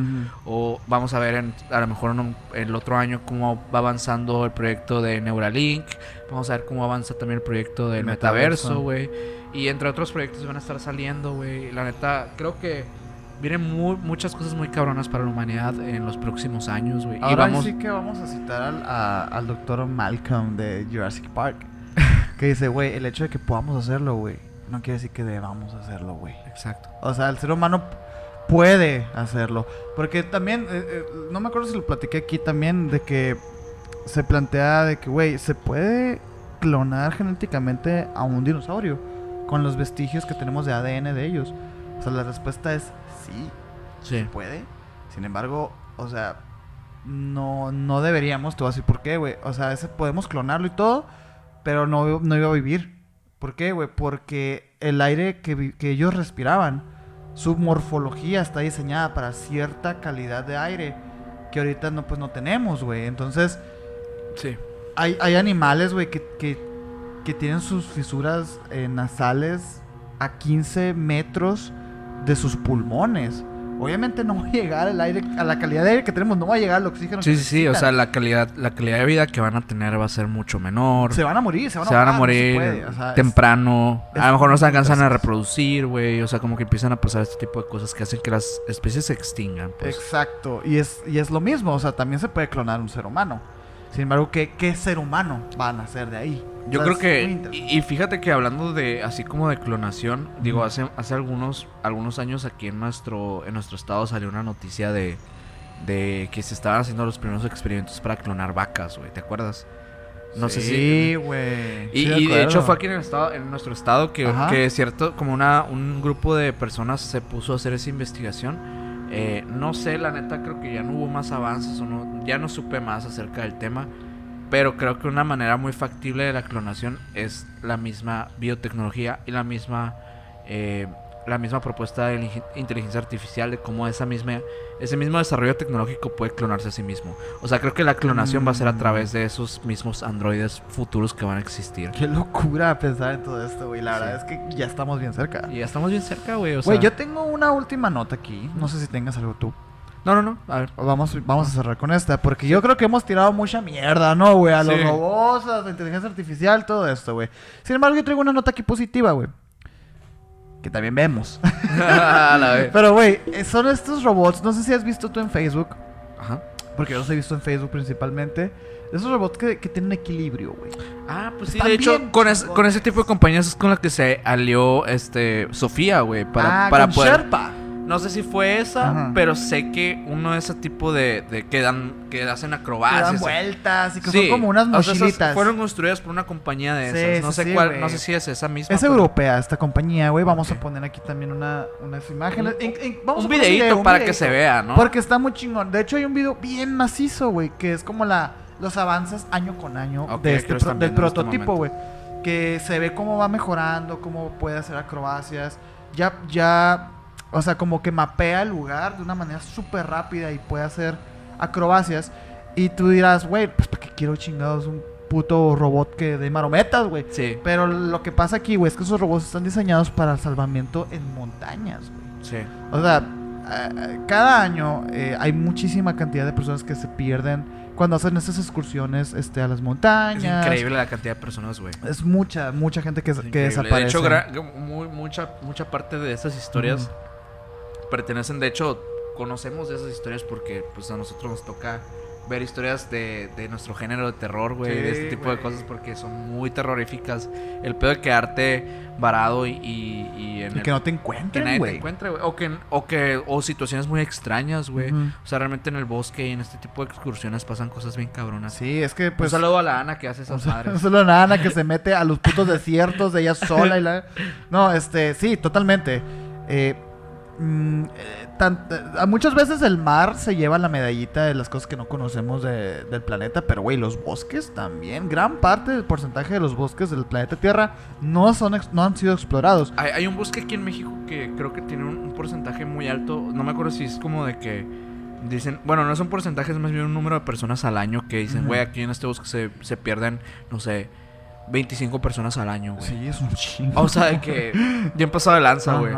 O vamos a ver en- a lo mejor en un- el otro año cómo va avanzando el proyecto de Neuralink. Vamos a ver cómo avanza también el proyecto del Metaverso. güey. Y entre otros proyectos van a estar saliendo, güey. La neta, creo que vienen muy- muchas cosas muy cabronas para la humanidad en los próximos años, güey. Y Ahora vamos... sí que vamos a citar al, a- al doctor Malcolm de Jurassic Park. Que dice, güey, el hecho de que podamos hacerlo, güey, no quiere decir que debamos hacerlo, güey. Exacto. O sea, el ser humano puede hacerlo. Porque también, eh, eh, no me acuerdo si lo platiqué aquí también, de que se plantea de que, güey, se puede clonar genéticamente a un dinosaurio con los vestigios que tenemos de ADN de ellos. O sea, la respuesta es sí, Sí. puede. Sin embargo, o sea, no, no deberíamos, te voy a decir por qué, güey. O sea, ese podemos clonarlo y todo, pero no, no iba a vivir. ¿Por qué, güey? Porque el aire que, que ellos respiraban, su morfología está diseñada para cierta calidad de aire que ahorita no, pues no tenemos, güey. Entonces, Sí. hay, hay animales, güey, que, que, que tienen sus fisuras eh, nasales a 15 metros de sus pulmones. Obviamente no va a llegar el aire, a la calidad de aire que tenemos, no va a llegar el oxígeno. Sí, que sí, sí. O sea, la calidad, la calidad de vida que van a tener va a ser mucho menor. se van a morir, se van a, se van a no se morir puede, o sea, es- temprano. es a lo mejor no se alcanzan a reproducir, güey. O sea, como que empiezan a pasar este tipo de cosas que hacen que las especies se extingan. Pues. Exacto, y es, y es lo mismo, o sea, también se puede clonar un ser humano. Sin embargo, ¿qué, qué ser humano van a hacer de ahí? Yo O sea, creo que, y, y fíjate que hablando de, así como de clonación, digo, hace, hace algunos, algunos años aquí en nuestro, en nuestro estado salió una noticia de, de que se estaban haciendo los primeros experimentos para clonar vacas, güey, ¿te acuerdas? No sé si... Sí, güey. Y, sí, y de hecho fue aquí en, el estado, en nuestro estado que, que cierto, como una, un grupo de personas se puso a hacer esa investigación. Eh, no sé, la neta creo que ya no hubo más avances o no, ya no supe más acerca del tema. Pero creo que una manera muy factible de la clonación es la misma biotecnología y la misma eh, la misma propuesta de la inteligencia artificial de cómo esa misma ese mismo desarrollo tecnológico puede clonarse a sí mismo. O sea, creo que la clonación va a ser a través de esos mismos androides futuros que van a existir. Qué locura pensar en todo esto, güey. La Sí. verdad es que ya estamos bien cerca. Ya estamos bien cerca, güey. O sea, Güey, yo tengo una última nota aquí. No sé si tengas algo tú. No, no, no. A ver. Vamos, vamos a cerrar con esta, porque yo creo que hemos tirado mucha mierda, ¿no, güey? A los Sí. robots, a la inteligencia artificial, todo esto, güey. Sin embargo, yo traigo una nota aquí positiva, güey. Que también vemos. [LAUGHS] Pero, güey, eh, son estos robots, no sé si has visto tú en Facebook, Ajá. porque yo los he visto en Facebook principalmente. Esos robots que, que tienen equilibrio, güey. Ah, pues sí, Están de hecho, con, es- con ese tipo de compañías es con la que se alió este Sofía, güey, para, ah, para con poder Sherpa. No sé si fue esa, Ajá. pero sé que uno de ese tipo de, de que dan que hacen Que acrobacias. dan vueltas y que Sí, son como unas o sea, esas mochilitas. fueron construidas por una compañía de Sí, esas. No sí, sé cuál, no sé si es esa misma. Es pero- europea esta compañía, güey. Vamos a poner aquí también una, unas imágenes. Un- En- en- vamos un a poner videíto video, un para que se vea, ¿no? Porque está muy chingón. De hecho, hay un video bien macizo, güey, que es como la los avances año con año de que este pro- del este prototipo, güey. Que se ve cómo va mejorando, cómo puede hacer acrobacias. Ya, ya, o sea, como que mapea el lugar de una manera súper rápida y puede hacer acrobacias. Y tú dirás, güey, pues ¿para qué quiero chingados un puto robot que de marometas, güey? Sí, Pero lo que pasa aquí, güey, es que esos robots están diseñados para el salvamiento en montañas, güey. sí. O sea, eh, cada año eh, hay muchísima cantidad de personas que se pierden cuando hacen estas excursiones este, a las Es montañas. increíble la cantidad de personas, güey. Es mucha, mucha gente que, Es que desaparece. De hecho, muy- mucha, mucha parte de esas historias pertenecen, de hecho, conocemos de esas historias porque pues a nosotros nos toca ver historias de, de nuestro género de terror, güey, de este Sí, tipo de cosas porque son muy terroríficas. El pedo de quedarte varado y, y, y en y el- que no te que encuentren, nadie te güey. encuentre, güey. O que, o que, o situaciones muy extrañas, güey. O sea, realmente en el bosque y en este tipo de excursiones pasan cosas bien cabronas. Sí, es que pues... un saludo a la Ana que hace esas madres. [LAUGHS] Solo una Ana que se mete a los putos desiertos de ella sola y la... [LAUGHS] No, este, sí, totalmente. Eh, mm, eh, tan- a muchas veces el mar se lleva la medallita de las cosas que no conocemos de- del planeta, pero güey, los bosques también. Gran parte del porcentaje de los bosques del planeta Tierra no, son no han sido explorados. Hay, hay un bosque aquí en México que creo que tiene un, un porcentaje muy alto. No me acuerdo si es como de que dicen. Bueno, no son porcentajes, es más bien un número de personas al año que dicen, güey, aquí en este bosque se, se pierden, no sé, 25 personas al año, güey. Sí, es un chingo. O sea, de que bien pasado de lanza, güey.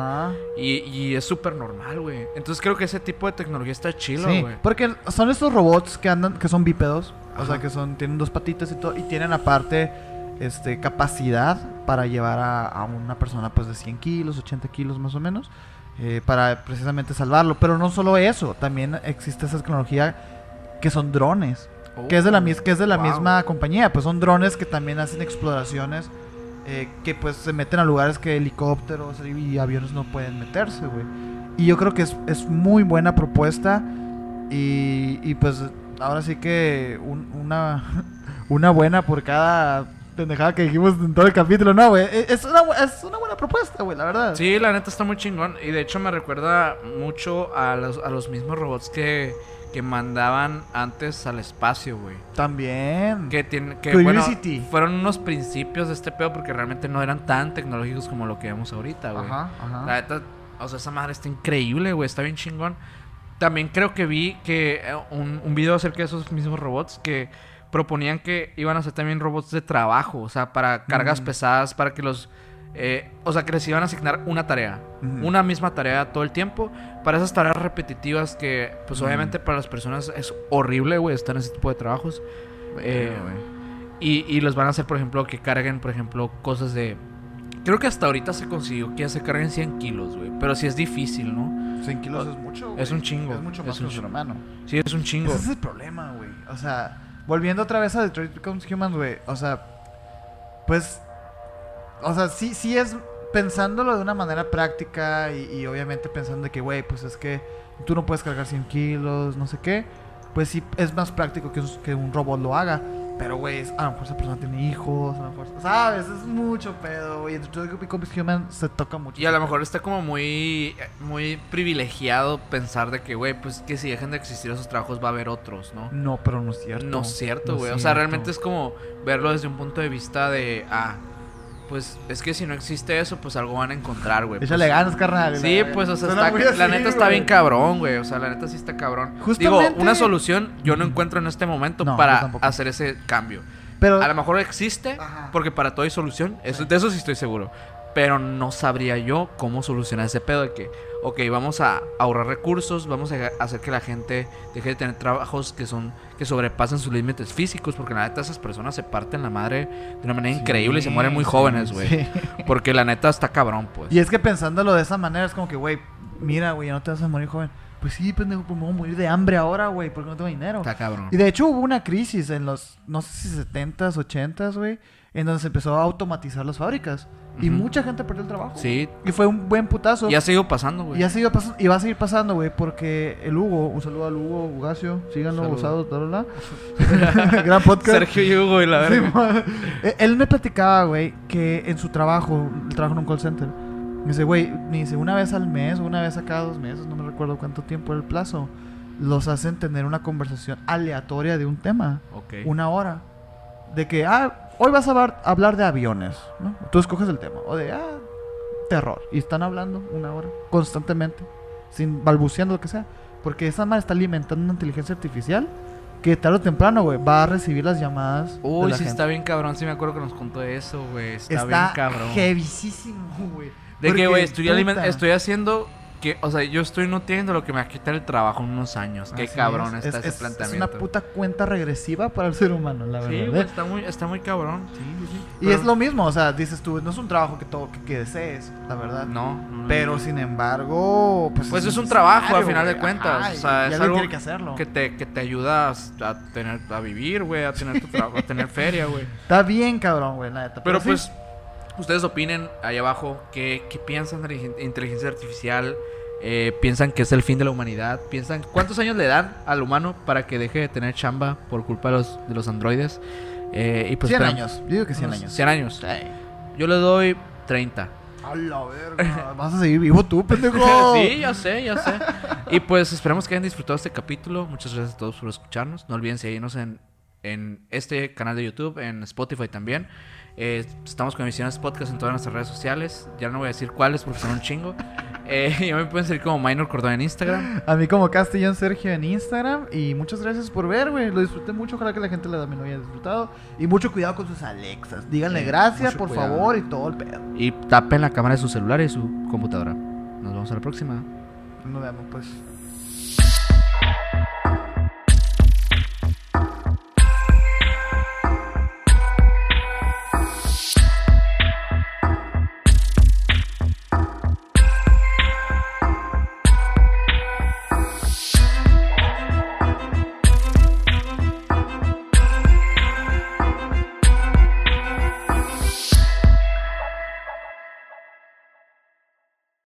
Y, y es súper normal, güey. Entonces creo que ese tipo de tecnología está chido, Sí, güey. porque son estos robots que andan, que son bípedos, o sea, que son, tienen dos patitas y todo, y tienen aparte, este, capacidad para llevar a, a una persona, pues, de 100 kilos, 80 kilos más o menos, eh, para precisamente salvarlo. Pero no solo eso, también existe esa tecnología que son drones, que es de la, que es de la Wow. misma compañía, pues son drones que también hacen exploraciones, eh, que pues se meten a lugares que helicópteros y aviones no pueden meterse, güey. Y yo creo que es, es muy buena propuesta. Y, y pues ahora sí que un- una, [LAUGHS] una buena por cada pendejada que dijimos en todo el capítulo. No, güey. e- Es una, es una buena propuesta, güey, la verdad. Sí, la neta está muy chingón. Y de hecho me recuerda mucho a los, a los mismos robots que, que mandaban antes al espacio, güey. También. Que, tienen que bueno, fueron unos principios de este pedo porque realmente no eran tan tecnológicos como lo que vemos ahorita, güey. Ajá, ajá. La neta, o sea, esa madre está increíble, güey. Está bien chingón. También creo que vi que eh, un, un video acerca de esos mismos robots que proponían que iban a ser también robots de trabajo, o sea, para cargas Mm. pesadas, para que los... eh, o sea, que les iban a asignar una tarea, Ujú. una misma tarea todo el tiempo, para esas tareas repetitivas que, pues Ujú. obviamente para las personas es horrible, güey, estar en ese tipo de trabajos. Eh, y, y les van a hacer, por ejemplo, que carguen, por ejemplo, cosas de... Creo que hasta ahorita se consiguió que ya se carguen 100 kilos, güey. Pero sí es difícil, ¿no? 100 kilos es mucho, güey. Es un chingo, Es mucho más es que un un ser chingo. humano. Sí, es un chingo. Ese es el problema, güey. O sea, volviendo otra vez a Detroit Becomes Human, güey. O sea, pues. O sea, sí, sí es pensándolo de una manera práctica y, y obviamente pensando de que, güey, pues es que tú no puedes cargar 100 kilos, no sé qué. Pues sí, es más práctico que, un- que un robot lo haga. Pero, güey, a lo mejor esa persona tiene hijos, a lo mejor. ¿Sabes? Es mucho pedo, güey. Detroit Becomes Human se toca mucho. Y a lo mejor está como muy, muy privilegiado pensar de que, güey, pues que si dejan de existir esos trabajos va a haber otros, ¿no? No, pero no es cierto. No es cierto, güey. o sea, realmente es como verlo desde un punto de vista de, ah, pues es que si no existe eso, pues algo van a encontrar, güey. Échale Pues, ganas, carnal. Sí, pues, o sea, está- la así, neta está bien cabrón, güey. O sea, la neta sí está cabrón. Justamente- Digo, una solución yo no encuentro en este momento No, para hacer ese cambio. Pero A lo mejor existe, Ajá. porque para todo hay solución. Eso, Sí. De eso sí estoy seguro. Pero no sabría yo cómo solucionar ese pedo de que, ok, vamos a ahorrar recursos, vamos a hacer que la gente deje de tener trabajos que son que sobrepasen sus límites físicos, porque la neta esas personas se parten la madre de una manera increíble y se mueren muy jóvenes, güey. sí. Porque la neta está cabrón, pues. Y es que pensándolo de esa manera es como que, güey, mira, güey, ya no te vas a morir joven. Pues sí, pendejo, pues me voy a morir de hambre ahora, güey, porque no tengo dinero. Está cabrón. Y de hecho hubo una crisis en los, no sé si 70s, 80s, güey, en donde se empezó a automatizar las fábricas. Y mucha gente perdió el trabajo. Sí, Y fue un buen putazo. y ha seguido pasando, güey. Y ha seguido pasando, y va a seguir pasando, güey, porque el Hugo, un saludo al Hugo Ugacio, síganlo, bla, bla. [LAUGHS] Gran podcast. Sergio y Hugo y la Sí, ma. Eh, Él me platicaba, güey, que en su trabajo, él trabaja en un call center. Me dice, güey, me dice, una vez al mes, una vez a cada dos meses, no me recuerdo cuánto tiempo era el plazo, los hacen tener una conversación aleatoria de un tema, Ok. una hora. De que, ah, hoy vas a hablar, de aviones, ¿no? Tú escoges el tema. O de, ah, terror. Y están hablando una hora, constantemente, sin balbuceando lo que sea. Porque esa madre está alimentando una inteligencia artificial que tarde o temprano, güey, va a recibir las llamadas. de Uy, la sí gente. está bien cabrón. Sí me acuerdo que nos contó eso, güey. Está, Está, bien cabrón. heavisísimo, güey. De Porque, que, güey, estoy, estoy haciendo que, o sea, yo estoy nutriendo lo que me va a quitar el trabajo en unos años. Qué así cabrón es. está Es- ese es- planteamiento. Es una puta cuenta regresiva para el ser humano, la verdad. Sí, ¿eh? güey, está muy, está muy cabrón. Sí, sí, sí. Y Pero- es lo mismo, o sea, dices tú, no es un trabajo que, todo, que, que desees, la verdad. No, no, no. Pero sin embargo, pues, Pues es un trabajo, al final de cuentas, o sea, es algo tiene que hacerlo. que te, que te ayuda a, tener, a vivir, güey, a tener tu trabajo, a tener [LAUGHS] feria, güey. Está bien, cabrón, güey, la neta. Pero pues, ustedes opinen ahí abajo qué, qué piensan de la in- inteligencia artificial. Eh, piensan que es el fin de la humanidad. Piensan cuántos años le dan al humano para que deje de tener chamba por culpa de los, de los androides. Eh, y pues 100 esperam- años. Yo digo que 100 unos años. 100 años. Yo le doy 30. A la verga. [LAUGHS] Vas a seguir vivo tú, pendejo. [LAUGHS] sí, ya sé, ya sé. Y pues esperamos que hayan disfrutado este capítulo. Muchas gracias a todos por escucharnos. No olviden seguirnos en, en este canal de YouTube, en Spotify también. Eh, estamos con Emisiones Podcast en todas nuestras redes sociales. Ya no voy a decir cuáles porque son un chingo. [LAUGHS] Eh, ya me pueden seguir como Minor Cordón en Instagram. A mí como Castellón Sergio en Instagram. Y muchas gracias por ver, güey. Lo disfruté mucho. Ojalá que la gente lo también lo haya disfrutado. Y mucho cuidado con sus Alexas. Díganle Sí, gracias, por cuidado. favor, y todo el pedo. Y tapen la cámara de su celular y su computadora. Nos vemos a la próxima. Nos vemos, pues.